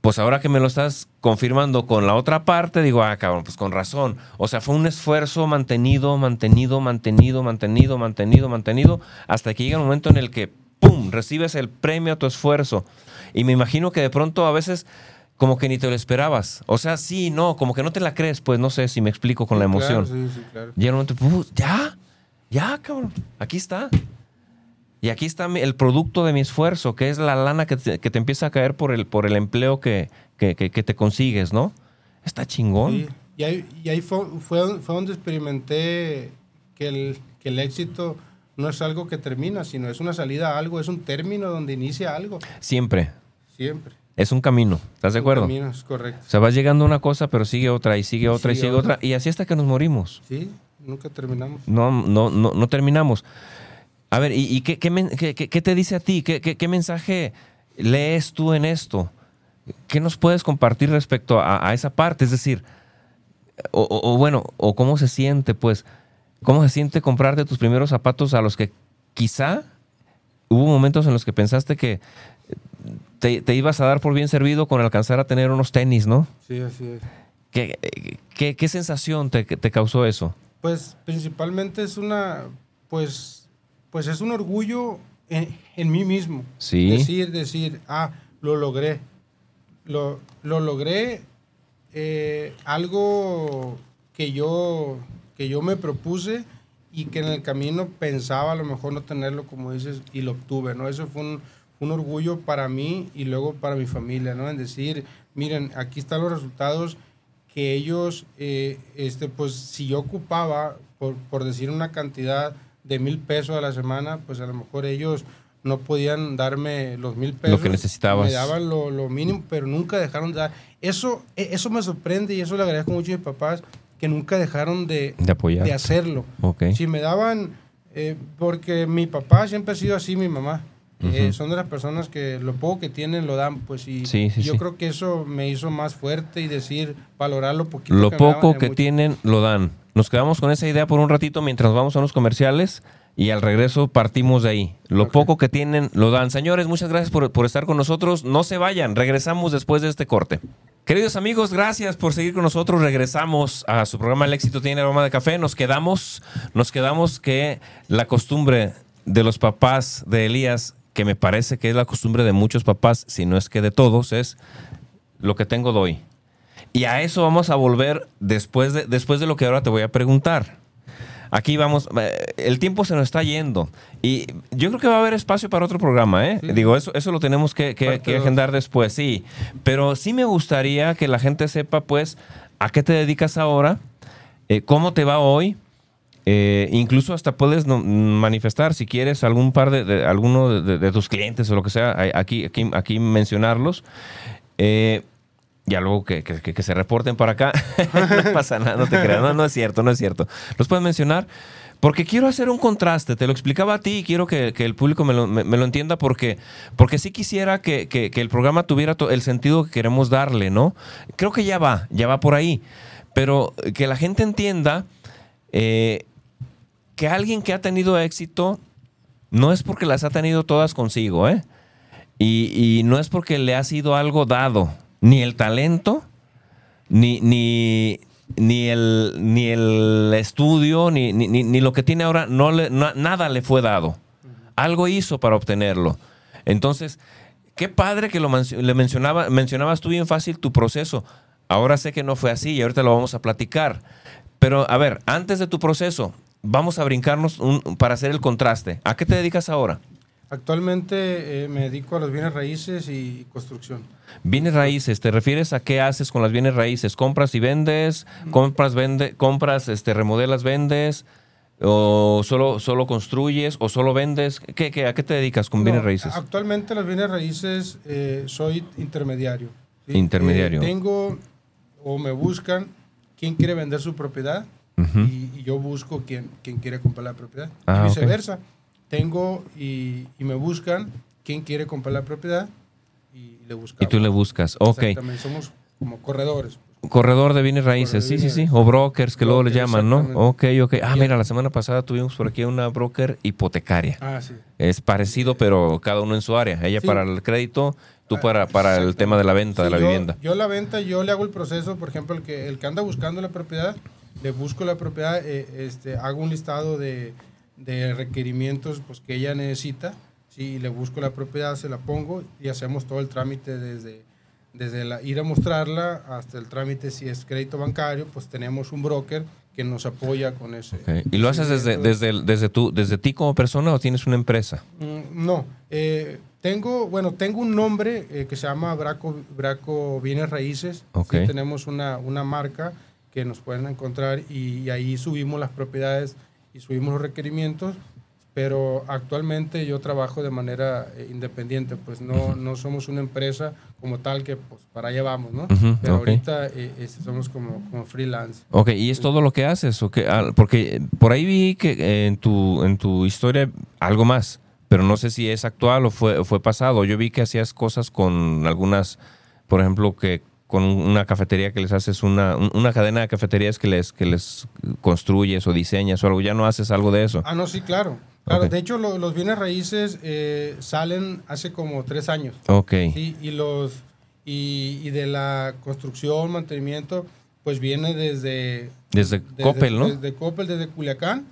Pues ahora que me lo estás confirmando con la otra parte, digo, ah, cabrón, pues con razón. O sea, fue un esfuerzo mantenido, mantenido, mantenido, mantenido, mantenido, mantenido, hasta que llega el momento en el que, ¡pum!, recibes el premio a tu esfuerzo. Y me imagino que de pronto a veces como que ni te lo esperabas. O sea, sí, no, como que no te la crees, pues no sé si me explico con la emoción. sí, sí, claro. Y momento, ya, ya, cabrón, aquí está. Y aquí está el producto de mi esfuerzo, que es la lana que te, empieza a caer por el, por el empleo que, te consigues, ¿no? Está chingón. Y ahí, y ahí fue, fue, donde experimenté que el, que el éxito no es algo que termina, sino es una salida a algo, es un término donde inicia algo. Siempre. Siempre. Es un camino, ¿estás de acuerdo? Un camino, es correcto. O sea, va llegando una cosa, pero sigue otra, y sigue otra, y sigue, otra. y así hasta que nos morimos. Sí, nunca terminamos. No, no, no, no terminamos. A ver, ¿y, qué, qué, te dice a ti? ¿Qué, mensaje lees tú en esto? ¿Qué nos puedes compartir respecto a, esa parte? Es decir, o, bueno, o cómo se siente, pues, cómo se siente comprarte tus primeros zapatos a los que quizá hubo momentos en los que pensaste que te, ibas a dar por bien servido con alcanzar a tener unos tenis, ¿no? Sí, así es. ¿Qué, qué, sensación te, te, causó eso? Pues principalmente es una, pues, pues es un orgullo en, mí mismo. Sí. Decir, decir, ah, lo logré. Lo, lo logré eh, algo que yo, que yo me propuse y que en el camino pensaba a lo mejor no tenerlo, como dices, y lo obtuve, ¿no? Eso fue un, un orgullo para mí y luego para mi familia, ¿no? En decir, miren, aquí están los resultados que ellos, eh, este, pues si yo ocupaba, por, por, decir una cantidad de mil pesos a la semana, pues a lo mejor ellos no podían darme los mil pesos. Lo que necesitabas. Me daban lo, lo mínimo, pero nunca dejaron de dar. Eso, e- eso me sorprende y eso le agradezco mucho a mis papás, que nunca dejaron de, De apoyar. de hacerlo. Si me daban, eh, porque mi papá siempre ha sido así, mi mamá. Eh, son de las personas que lo poco que tienen lo dan, pues y Sí, sí, yo sí. creo que eso me hizo más fuerte y decir, valorar lo poquito Lo que me poco que mucho. tienen, lo dan. Nos quedamos con esa idea por un ratito mientras vamos a unos comerciales y al regreso partimos de ahí. Lo poco que tienen, lo dan. Señores, muchas gracias por, por estar con nosotros. No se vayan, regresamos después de este corte. Queridos amigos, gracias por seguir con nosotros. Regresamos a su programa El éxito tiene aroma de café. Nos quedamos, nos quedamos que la costumbre de los papás de Elías, que me parece que es la costumbre de muchos papás, si no es que de todos, es lo que tengo doy. Y a eso vamos a volver después de, después de lo que ahora te voy a preguntar. Aquí vamos, eh, el tiempo se nos está yendo y yo creo que va a haber espacio para otro programa, ¿eh? Digo, eso, eso lo tenemos que, que- que agendar después, sí. Pero sí me gustaría que la gente sepa, pues, a qué te dedicas ahora, eh, cómo te va hoy. Eh, incluso hasta puedes manifestar, si quieres, algún par de, alguno de, tus clientes o lo que sea, aquí, aquí, aquí mencionarlos. Eh, ya luego que, que- se reporten para acá. no pasa nada, no te creas. No, no es cierto, no es cierto. Los puedes mencionar. Porque quiero hacer un contraste, te lo explicaba a ti y quiero que, que el público me lo, me- lo entienda porque, porque sí quisiera que, el programa tuviera el sentido que queremos darle, ¿no? Creo que ya va, ya va por ahí. Pero que la gente entienda eh, que alguien que ha tenido éxito no es porque las ha tenido todas consigo, ¿eh? Y, y no es porque le ha sido algo dado, ni el talento, ni, ni, ni, el, ni el estudio, ni, ni, ni- lo que tiene ahora, no nada le fue dado. Algo hizo para obtenerlo. Entonces, qué padre que lo le mencionaba, mencionabas tú bien fácil tu proceso. Ahora sé que no fue así y ahorita lo vamos a platicar. Pero, a ver, antes de tu proceso, vamos a brincarnos un- para hacer el contraste. ¿A qué te dedicas ahora? Actualmente eh, me dedico a los bienes raíces y construcción. Bienes raíces, ¿te refieres a qué haces con las bienes raíces? ¿Compras y vendes? ¿Compras, vende, compras, este, remodelas, vendes? ¿O solo, solo construyes? ¿O solo vendes? ¿Qué, qué, a qué te dedicas con bienes raíces? Actualmente los bienes raíces eh, soy intermediario. ¿sí? Intermediario. Eh, tengo o me buscan quién quiere vender su propiedad Ujú. y, y yo busco quién, quién quiere comprar la propiedad. Ah, y viceversa. Tengo y, y me buscan quién quiere comprar la propiedad y le Y buscamos. tú le buscas. Ok. Somos como corredores. Corredor de bienes raíces, sí, de sí, sí. O brokers, que luego le llaman, ¿no? Ok, ok. Ah, mira, la semana pasada tuvimos por aquí una broker hipotecaria. Ah, sí. Es parecido, pero cada uno en su área. Ella Sí. para el crédito, tú para, para el tema de la venta de Sí, la yo- vivienda. Yo la venta, yo le hago el proceso, por ejemplo, el que, el que anda buscando la propiedad, le busco la propiedad, eh, este, hago un listado de, de requerimientos pues, que ella necesita, sí, le busco la propiedad, se la pongo y hacemos todo el trámite desde, desde la, ir a mostrarla hasta el trámite, si es crédito bancario, pues tenemos un broker que nos apoya con ese. Ok. ¿Y lo haces desde, desde, desde, tú, desde ti como persona o tienes una empresa? Mm, No, eh, tengo, bueno, tengo un nombre eh, que se llama Braco, Braco Bienes Raíces. Ok. Sí, tenemos una, una marca que nos pueden encontrar y, y ahí subimos las propiedades y subimos los requerimientos, pero actualmente yo trabajo de manera eh, independiente, pues no, no somos una empresa como tal que pues para allá vamos, ¿no? Ujú, pero ok. ahorita eh, este, somos como, como freelance. Ok, ¿y es todo lo que haces? ¿O qué? Ah, Porque eh, por ahí vi que eh, en tu, en tu historia algo más, pero no sé si es actual o fue, fue pasado. Yo vi que hacías cosas con algunas, por ejemplo, que con una cafetería que les haces una, un- una cadena de cafeterías que les, que les construyes o diseñas o algo. ¿Ya no haces algo de eso? Ah, no, sí, claro. Claro, de hecho lo- los bienes raíces eh, salen hace como tres años. Ok. Sí, y los y, y de la construcción, mantenimiento, pues viene desde Desde Coppel, ¿no? Desde Coppel, desde Culiacán.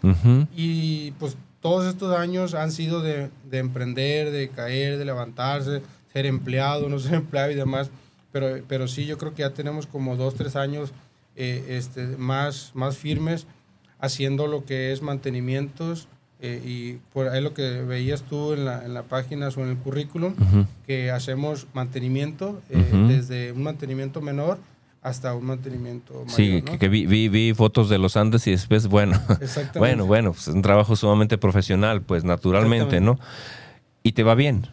Y pues todos estos años han sido de, de emprender, de caer, de levantarse, ser empleado, no ser empleado y demás. Pero, pero sí, yo creo que ya tenemos como dos, tres años eh, este, más, más firmes haciendo lo que es mantenimientos. eh, y por ahí lo que veías tú en la, en la página o en el currículum, Ujú. que hacemos mantenimiento, eh, Ujú. desde un mantenimiento menor hasta un mantenimiento mayor. Sí, ¿no? que, que vi, vi, vi fotos de los Andes y después, bueno, bueno, bueno, pues es un trabajo sumamente profesional, pues naturalmente, ¿no? y te va bien.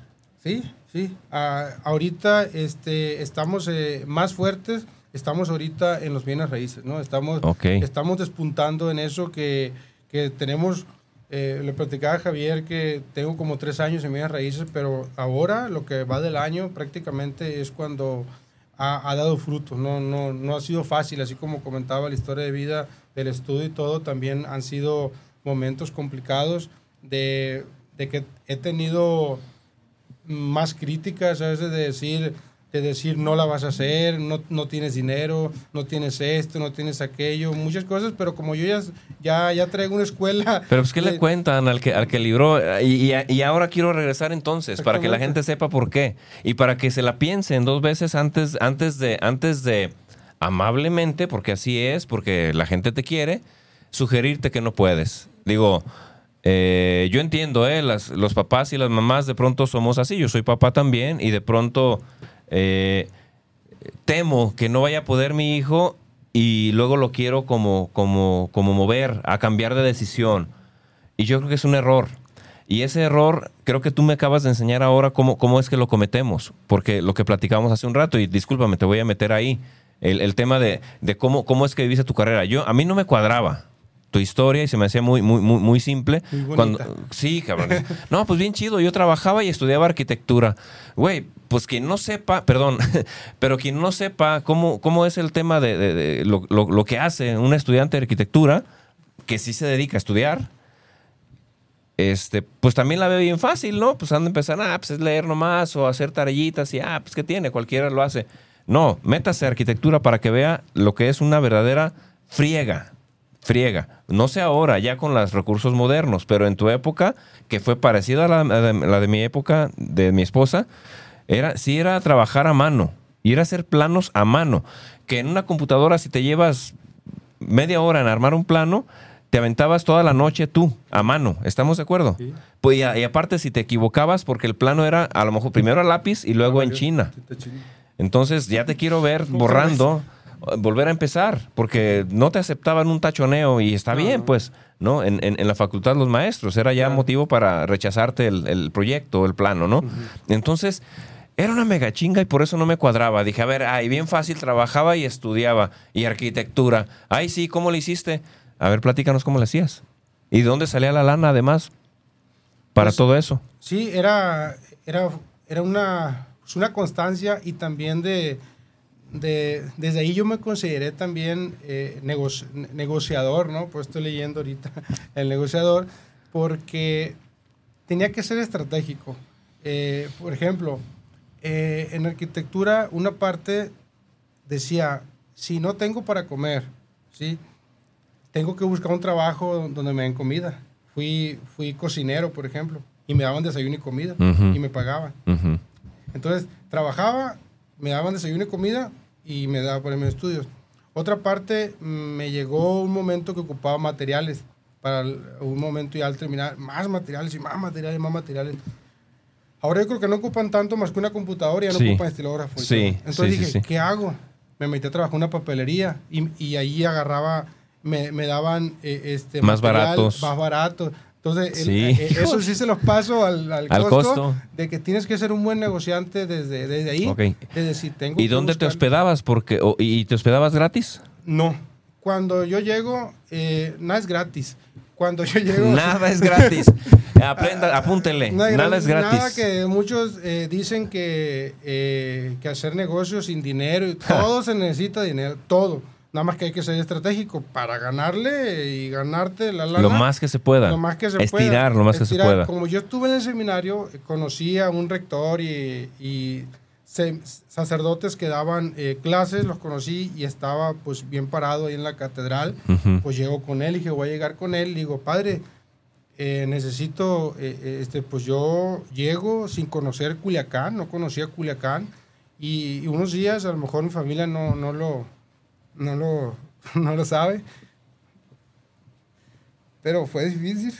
Sí, sí. Ah, ahorita este, estamos eh, más fuertes, estamos ahorita en los bienes raíces, ¿no? Estamos, Ok. estamos despuntando en eso que, que tenemos, eh, le platicaba a Javier que tengo como tres años en bienes raíces, pero ahora lo que va del año prácticamente es cuando ha, ha dado frutos, no, no, no ha sido fácil, así como comentaba la historia de vida del estudio y todo, también han sido momentos complicados de, de que he tenido más críticas a veces de decir de decir no la vas a hacer, no, no tienes dinero, no tienes esto, no tienes aquello, muchas cosas, pero como yo ya, ya, ya traigo una escuela... Pero pues, ¿qué le cuentan al que, al que libró? Y, y- y ahora quiero regresar entonces, para que la gente sepa por qué. Y para que se la piensen dos veces antes, antes, de, antes de, amablemente, porque así es, porque la gente te quiere, sugerirte que no puedes. Digo, eh, yo entiendo, ¿eh? Las- los papás y las mamás de pronto somos así. Yo soy papá también y de pronto eh, temo que no vaya a poder mi hijo y luego lo quiero como, como, como mover a cambiar de decisión. Y yo creo que es un error. Y ese error creo que tú me acabas de enseñar ahora cómo, cómo es que lo cometemos. Porque lo que platicamos hace un rato, y discúlpame, te voy a meter ahí, el, el tema de, de cómo, cómo es que viviste tu carrera. Yo, a mí no me cuadraba tu historia y se me hacía muy, muy, muy, muy simple. Muy. Cuando, sí, cabrón. No, pues bien chido. Yo trabajaba y estudiaba arquitectura. Güey, pues quien no sepa, perdón, pero quien no sepa cómo, cómo es el tema de, de- de lo, lo- lo que hace un estudiante de arquitectura, que sí se dedica a estudiar, este, pues también la veo bien fácil, ¿no? Pues han de empezar, ah, pues es leer nomás o hacer tareillitas y, ah, pues ¿qué tiene? Cualquiera lo hace. No, métase a arquitectura para que vea lo que es una verdadera friega. Friega. No sé ahora, ya con los recursos modernos, pero en tu época, que fue parecida a la, a la- la de mi época, de mi esposa, era, sí era trabajar a mano. Y era hacer planos a mano. Que en una computadora, si te llevas media hora en armar un plano, te aventabas toda la noche tú, a mano. ¿Estamos de acuerdo? Sí. Pues, y, a- y aparte, si te equivocabas, porque el plano era a lo mejor primero a lápiz y luego en China. Entonces ya te quiero ver borrando, volver a empezar, porque no te aceptaban un tachoneo y está No, bien, no. pues, ¿no? En, en- en la facultad los maestros, era ya Claro. motivo para rechazarte el, el proyecto, el plano, ¿no? Entonces, era una mega chinga y por eso no me cuadraba. Dije, a ver, ay, bien fácil, trabajaba y estudiaba, y arquitectura. Ay, sí, ¿cómo le hiciste? A ver, platícanos cómo le hacías. ¿Y de dónde salía la lana, además, para Pues, todo eso? Sí, era, era, era una, pues, una constancia y también de, de- desde ahí yo me consideré también eh, negoci- negociador, ¿no? Pues estoy leyendo ahorita el negociador, porque tenía que ser estratégico. Eh, por ejemplo, eh, en arquitectura una parte decía, si no tengo para comer, ¿sí? Tengo que buscar un trabajo donde me den comida. Fui, fui cocinero, por ejemplo, y me daban desayuno y comida, Ujú. y me pagaban. Ujú. Entonces, trabajaba, me daban desayuno y comida, y me daba para mis estudios. Otra parte, me llegó un momento que ocupaba materiales, para un momento ya al terminar, más materiales y más materiales, más materiales. Ahora yo creo que no ocupan tanto más que una computadora y ya no Sí. ocupan estilógrafo. y Sí. Entonces sí, dije. ¿qué hago? Me metí a trabajar en una papelería y, y ahí agarraba, me, me daban eh, este, Más baratos. Más barato. Entonces, el- Sí. eh, eso sí se los paso al, al, Al costo, costo. de que tienes que ser un buen negociante desde, desde ahí. Ok. De decir, tengo ¿Y que dónde te hospedabas? Porque, o- ¿Y te hospedabas gratis? No. Cuando yo llego, eh, nada es gratis. Cuando yo llego... Nada es gratis. Aprenda, apúntele. Nada, es gratis. Nada que muchos eh, dicen que, eh, que hacer negocios sin dinero, todo se necesita dinero, todo. Nada más que hay que ser estratégico para ganarle y ganarte la lana. Lo más que se pueda. Lo más que se Estirar pueda. lo más que Estirar. se pueda. Como yo estuve en el seminario, conocí a un rector y, y se- sacerdotes que daban eh, clases, los conocí y estaba pues bien parado ahí en la catedral. Ujú. Pues llego con él y dije, voy a llegar con él. Le digo, padre, eh, necesito, eh, este, pues yo llego sin conocer Culiacán, no conocía Culiacán. Y, y unos días, a lo mejor mi familia no, no, lo, no, lo, no lo sabe. Pero fue difícil.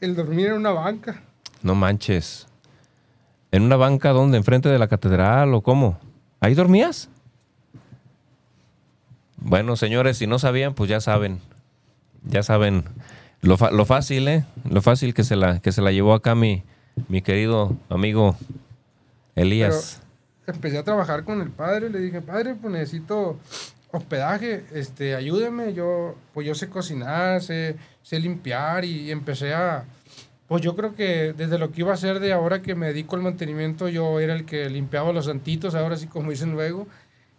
El dormir en una banca. No manches. ¿En una banca donde? ¿Enfrente de la catedral o cómo? ¿Ahí dormías? Bueno, señores, si no sabían, pues ya saben. Ya saben Lo, lo fácil, ¿eh? Lo fácil que se la, que se la llevó acá mi, mi querido amigo Elías. Empecé a trabajar con el padre, le dije, padre, pues necesito hospedaje, este, ayúdeme, yo, pues yo sé cocinar, sé, sé limpiar y empecé a, pues yo creo que desde lo que iba a hacer de ahora que me dedico al mantenimiento, yo era el que limpiaba los santitos, ahora sí como dicen luego,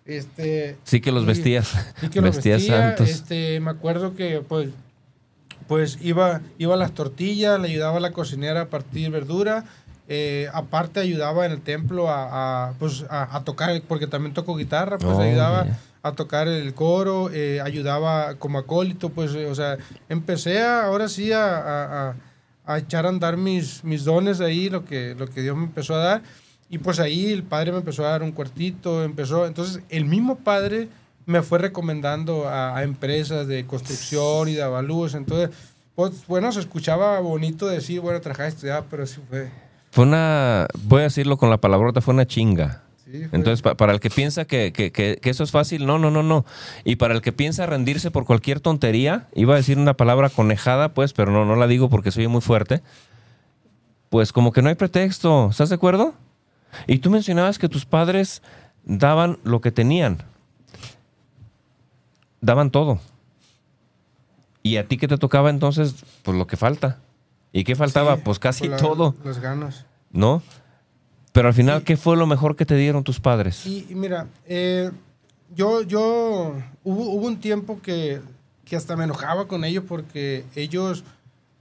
este... sí que los y- vestías. Sí que los vestías vestía, santos. Este, me acuerdo que pues, pues iba, iba a las tortillas, le ayudaba a la cocinera a partir verdura. Eh, aparte ayudaba en el templo a, a, pues, a, a tocar, porque también toco guitarra, pues Oh, ayudaba yeah. a tocar el coro, eh, ayudaba como acólito, pues, eh, o sea, empecé a- ahora sí a, a- echar a andar mis, mis dones ahí, lo que, lo que Dios me empezó a dar. Y pues ahí el padre me empezó a dar un cuartito, empezó, entonces el mismo padre me fue recomendando a, empresas de construcción y de avalúos, entonces, pues bueno, se escuchaba bonito decir, bueno, trabajar a estudiar, pero sí fue. Fue una, voy a decirlo con la palabrota, fue una chinga. sí, Entonces, pa- para el que piensa que, que- que- que eso es fácil, no, no, no, no. Y para el que piensa rendirse por cualquier tontería, iba a decir una palabra conejada, pues, pero no, no la digo porque soy muy fuerte. Pues como que no hay pretexto, ¿estás de acuerdo? Y tú mencionabas que tus padres daban lo que tenían. Daban todo. Y a ti que te tocaba entonces, pues lo que falta. ¿Y qué faltaba? Sí, pues casi la- todo, Las ganas. ¿No? Pero al final, Y- ¿qué fue lo mejor que te dieron tus padres? Y, y mira, eh, yo, yo, hubo, hubo un tiempo que, que hasta me enojaba con ellos porque ellos,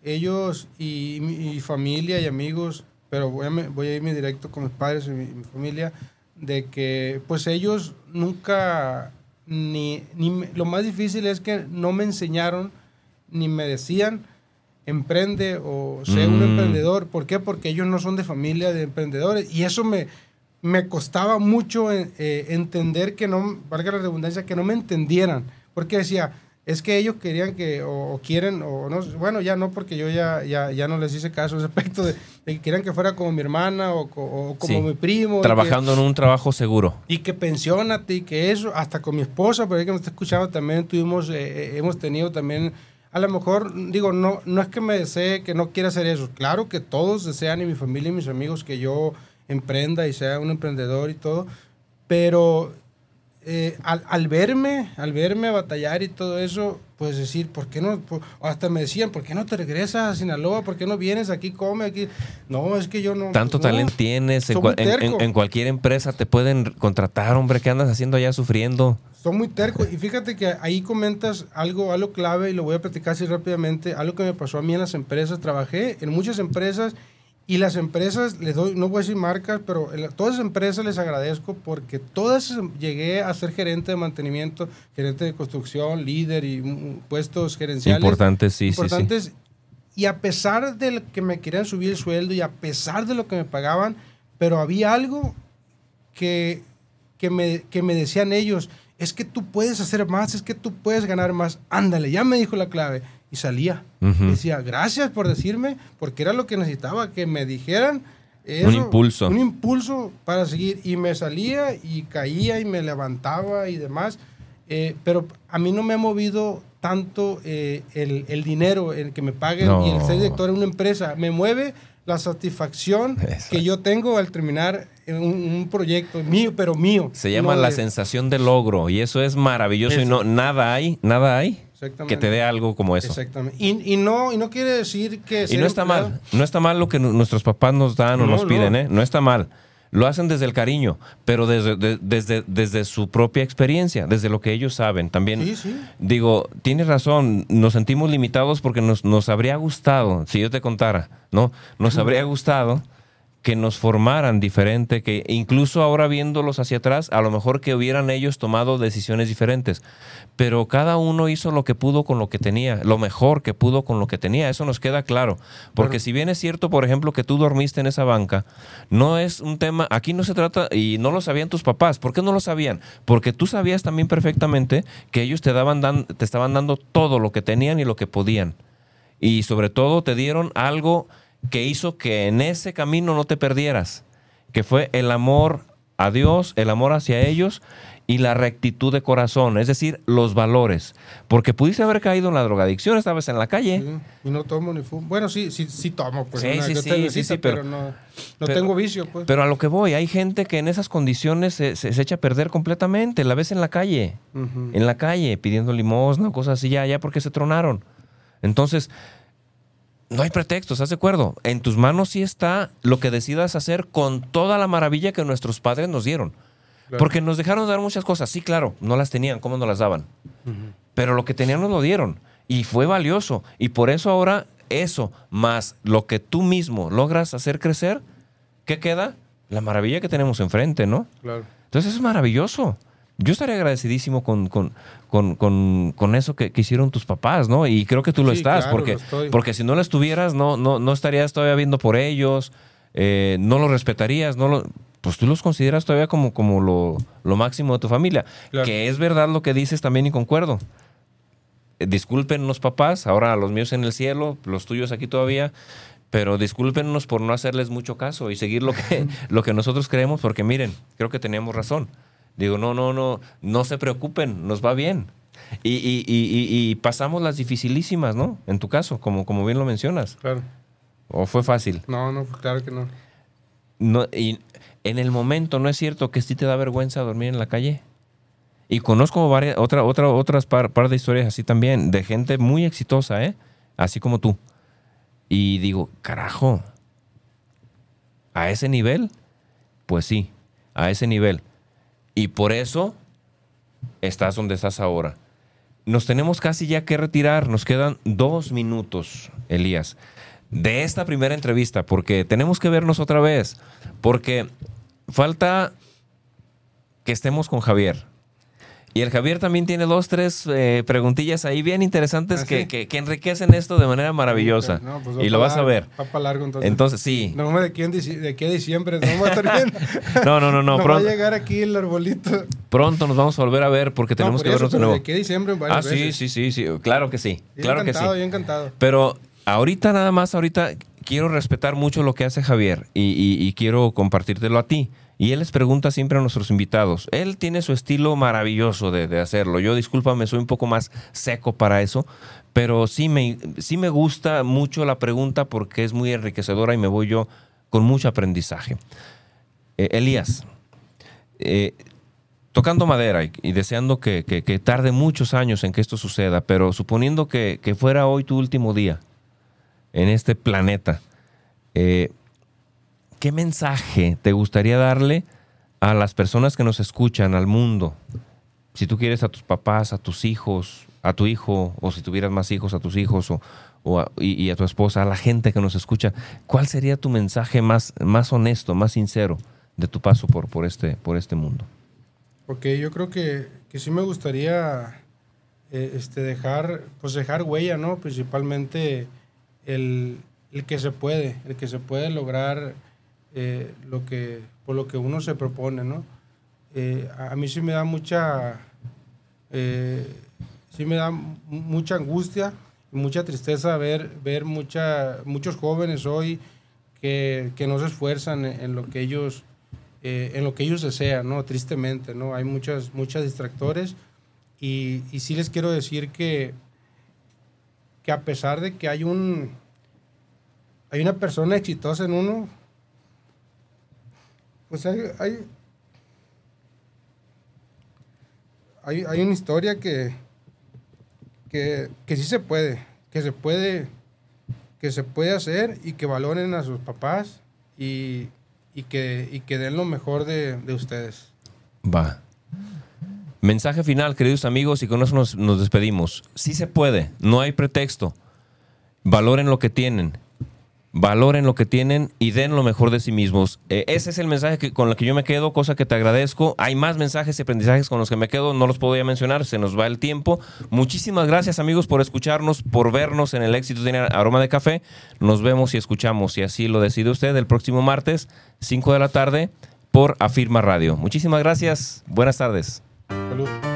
ellos y mi familia y amigos, pero voy a, me- voy a irme directo con mis padres y mi, mi familia, de que pues ellos nunca, ni, ni lo más difícil es que no me enseñaron ni me decían emprende o sé un Mm. emprendedor. ¿Por qué? Porque ellos no son de familia de emprendedores. Y eso me, me costaba mucho eh, eh, entender que no, valga la redundancia, que no me entendieran. Porque decía, es que ellos querían que, o, o quieren, o no, bueno, ya no, porque yo ya, ya, ya no les hice caso ese aspecto de, de que quieran que fuera como mi hermana o, co- o como Sí. mi primo. que- Trabajando en un trabajo seguro. y que pensionate y que eso, hasta con mi esposa, pero que me está escuchando también tuvimos, eh, eh, hemos tenido también, a lo mejor, digo, no, no es que me desee que no quiera hacer eso, claro que todos desean y mi familia y mis amigos que yo emprenda y sea un emprendedor y todo, pero eh, al, al verme, al verme batallar y todo eso, pues decir, ¿por qué no? Por- hasta me decían, ¿por qué no te regresas a Sinaloa? ¿Por qué no vienes aquí, come aquí? No, es que yo no. Tanto no. talento tienes. En, en- terco. cualquier empresa te pueden contratar, hombre. ¿Qué andas haciendo allá sufriendo? Son muy tercos. Y fíjate que ahí comentas algo, algo clave y lo voy a platicar así rápidamente. Algo que me pasó a mí en las empresas. Trabajé en muchas empresas y las empresas, les doy, no voy a decir marcas, pero todas las empresas les agradezco porque todas llegué a ser gerente de mantenimiento, gerente de construcción, líder y puestos gerenciales. Importante, sí, sí, sí. importantes. Y a pesar de que me querían subir el sueldo y a pesar de lo que me pagaban, pero había algo que, que, me, que me decían ellos, es que tú puedes hacer más, es que tú puedes ganar más. Ándale, ya me dijo la clave. Y salía. Ujú. Decía, gracias por decirme, porque era lo que necesitaba, que me dijeran. Un impulso. Un impulso para seguir. Y me salía y caía y me levantaba y demás. Eh, pero a mí no me ha movido tanto eh, el, el dinero, el que me paguen y el No. ser director en una empresa. Me mueve la satisfacción Exacto. que yo tengo al terminar un, un proyecto mío, pero mío. Se llama no la de- sensación de logro y eso es maravilloso y Eso. no nada hay, nada hay. Que te dé algo como eso. Exactamente. Y, y no, y no quiere decir que... Y no está empleado- mal, no está mal lo que nu- nuestros papás nos dan o No, nos piden, no. ¿eh? No está mal. Lo hacen desde el cariño, pero desde, de- desde, desde su propia experiencia, desde lo que ellos saben. También Sí, sí. digo, tienes razón, nos sentimos limitados porque nos, nos habría gustado, si yo te contara, ¿no? Nos habría gustado que nos formaran diferente, que incluso ahora viéndolos hacia atrás, a lo mejor que hubieran ellos tomado decisiones diferentes. Pero cada uno hizo lo que pudo con lo que tenía, lo mejor que pudo con lo que tenía, eso nos queda claro. Porque si bien es cierto, por ejemplo, que tú dormiste en esa banca, no es un tema, aquí no se trata, y no lo sabían tus papás, ¿por qué no lo sabían? Porque tú sabías también perfectamente que ellos te, daban dan- te estaban dando todo lo que tenían y lo que podían. Y sobre todo te dieron algo que hizo que en ese camino no te perdieras, que fue el amor a Dios, el amor hacia ellos y la rectitud de corazón, es decir, los valores. Porque pudiste haber caído en la drogadicción, estabas en la calle. y no tomo ni fumo. Bueno, sí, sí, sí tomo, pues. Sí, sí, sí, pero, no, tengo vicio, pues. Pero a lo que voy, hay gente que en esas condiciones se, echa a perder completamente. La ves en la calle, en la calle, pidiendo limosna, cosas así, ya, ya porque se tronaron. Entonces, no hay pretextos, ¿estás de acuerdo? En tus manos sí está lo que decidas hacer con toda la maravilla que nuestros padres nos dieron. Porque nos dejaron dar muchas cosas. Sí, claro, no las tenían, ¿cómo nos las daban? Pero lo que tenían nos lo dieron. Y fue valioso. Y por eso ahora eso, más lo que tú mismo logras hacer crecer, ¿qué queda? La maravilla que tenemos enfrente, ¿no? Claro. Entonces es maravilloso. Yo estaría agradecidísimo con, con, eso que, hicieron tus papás, ¿no? Y creo que tú lo estás, porque, porque si no lo estuvieras, no, no, no estarías todavía viendo por ellos, eh, no lo respetarías, no lo, pues tú los consideras todavía como, como lo, máximo de tu familia. Que es verdad lo que dices también y concuerdo. Eh, disculpen los papás, ahora los míos en el cielo, los tuyos aquí todavía, pero discúlpenos por no hacerles mucho caso y seguir lo que, lo que nosotros creemos, porque miren, creo que teníamos razón. Digo, no, no, no, no se preocupen, nos va bien. Y, y, y, y, pasamos las dificilísimas, ¿no? En tu caso, como, como bien lo mencionas. Claro. ¿O fue fácil? No, no, claro que no. no y en el momento, ¿no es cierto que sí te da vergüenza dormir en la calle? Y conozco varias, otra, otra, otras par, par, de historias así también, de gente muy exitosa, ¿eh? Así como tú. Y digo, carajo, ¿a ese nivel? Pues sí, a ese nivel. Y por eso estás donde estás ahora. Nos tenemos casi ya que retirar, nos quedan dos minutos, Elías, de esta primera entrevista, porque tenemos que vernos otra vez, porque falta que estemos con Javier. Y el Javier también tiene dos, tres eh, preguntillas ahí bien interesantes ¿Ah, que, enriquecen esto de manera maravillosa. Pues y lo vas a ver. Largo entonces. Entonces, sí. No me de aquí, de aquí a diciembre, no va a estar bien. no, no, no, no. pronto, va a llegar aquí el arbolito. Pronto nos vamos a volver a ver porque tenemos que vernos de nuevo. De aquí a diciembre Ah, sí, sí, sí, sí. Claro que sí. Bien claro encantado, que sí. Bien encantado. Pero ahorita nada más, ahorita quiero respetar mucho lo que hace Javier y, y quiero compartírtelo a ti. Y él les pregunta siempre a nuestros invitados. Él tiene su estilo maravilloso de, hacerlo. Yo, discúlpame, soy un poco más seco para eso, pero sí me, sí me gusta mucho la pregunta porque es muy enriquecedora y me voy yo con mucho aprendizaje. Eh, Elías, eh, tocando madera y, deseando que, tarde muchos años en que esto suceda, pero suponiendo que, fuera hoy tu último día en este planeta, eh, ¿qué mensaje te gustaría darle a las personas que nos escuchan, al mundo? Si tú quieres a tus papás, a tus hijos, a tu hijo, o si tuvieras más hijos, a tus hijos, o, y, a tu esposa, a la gente que nos escucha, ¿cuál sería tu mensaje más, más honesto, más sincero de tu paso por, por, este, por este mundo? Porque yo creo que, que sí me gustaría eh, este, dejar, pues dejar huella, ¿no? Principalmente el, el que se puede, el que se puede lograr eh, lo que, por lo que uno se propone, ¿no? Eh, a mí sí me da mucha, eh, sí me da mucha angustia y mucha tristeza ver, ver mucha, muchos jóvenes hoy que, que no se esfuerzan en, lo que ellos, en lo que ellos desean, ¿no? Tristemente, ¿no? Hay muchas, muchas distractores y, y sí les quiero decir que, que a pesar de que hay un, hay una persona exitosa en uno, pues hay, hay, hay, una historia que, que, que, sí se puede, que se puede, que se puede hacer y que valoren a sus papás y, y que, y que den lo mejor de, de, ustedes. Va. Mensaje final, queridos amigos, y con eso nos, nos despedimos. Sí se puede, no hay pretexto. Valoren lo que tienen valoren lo que tienen y den lo mejor de sí mismos. Eh, ese es el mensaje con el que yo me quedo, cosa que te agradezco. Hay más mensajes y aprendizajes con los que me quedo, no los ya mencionar, se nos va el tiempo. Muchísimas gracias amigos por escucharnos, por vernos en el éxito de Aroma de Café. Nos vemos y escuchamos, si así lo decide usted, el próximo martes, 5 de la tarde, por Afirma Radio. Muchísimas gracias, buenas tardes. Salud.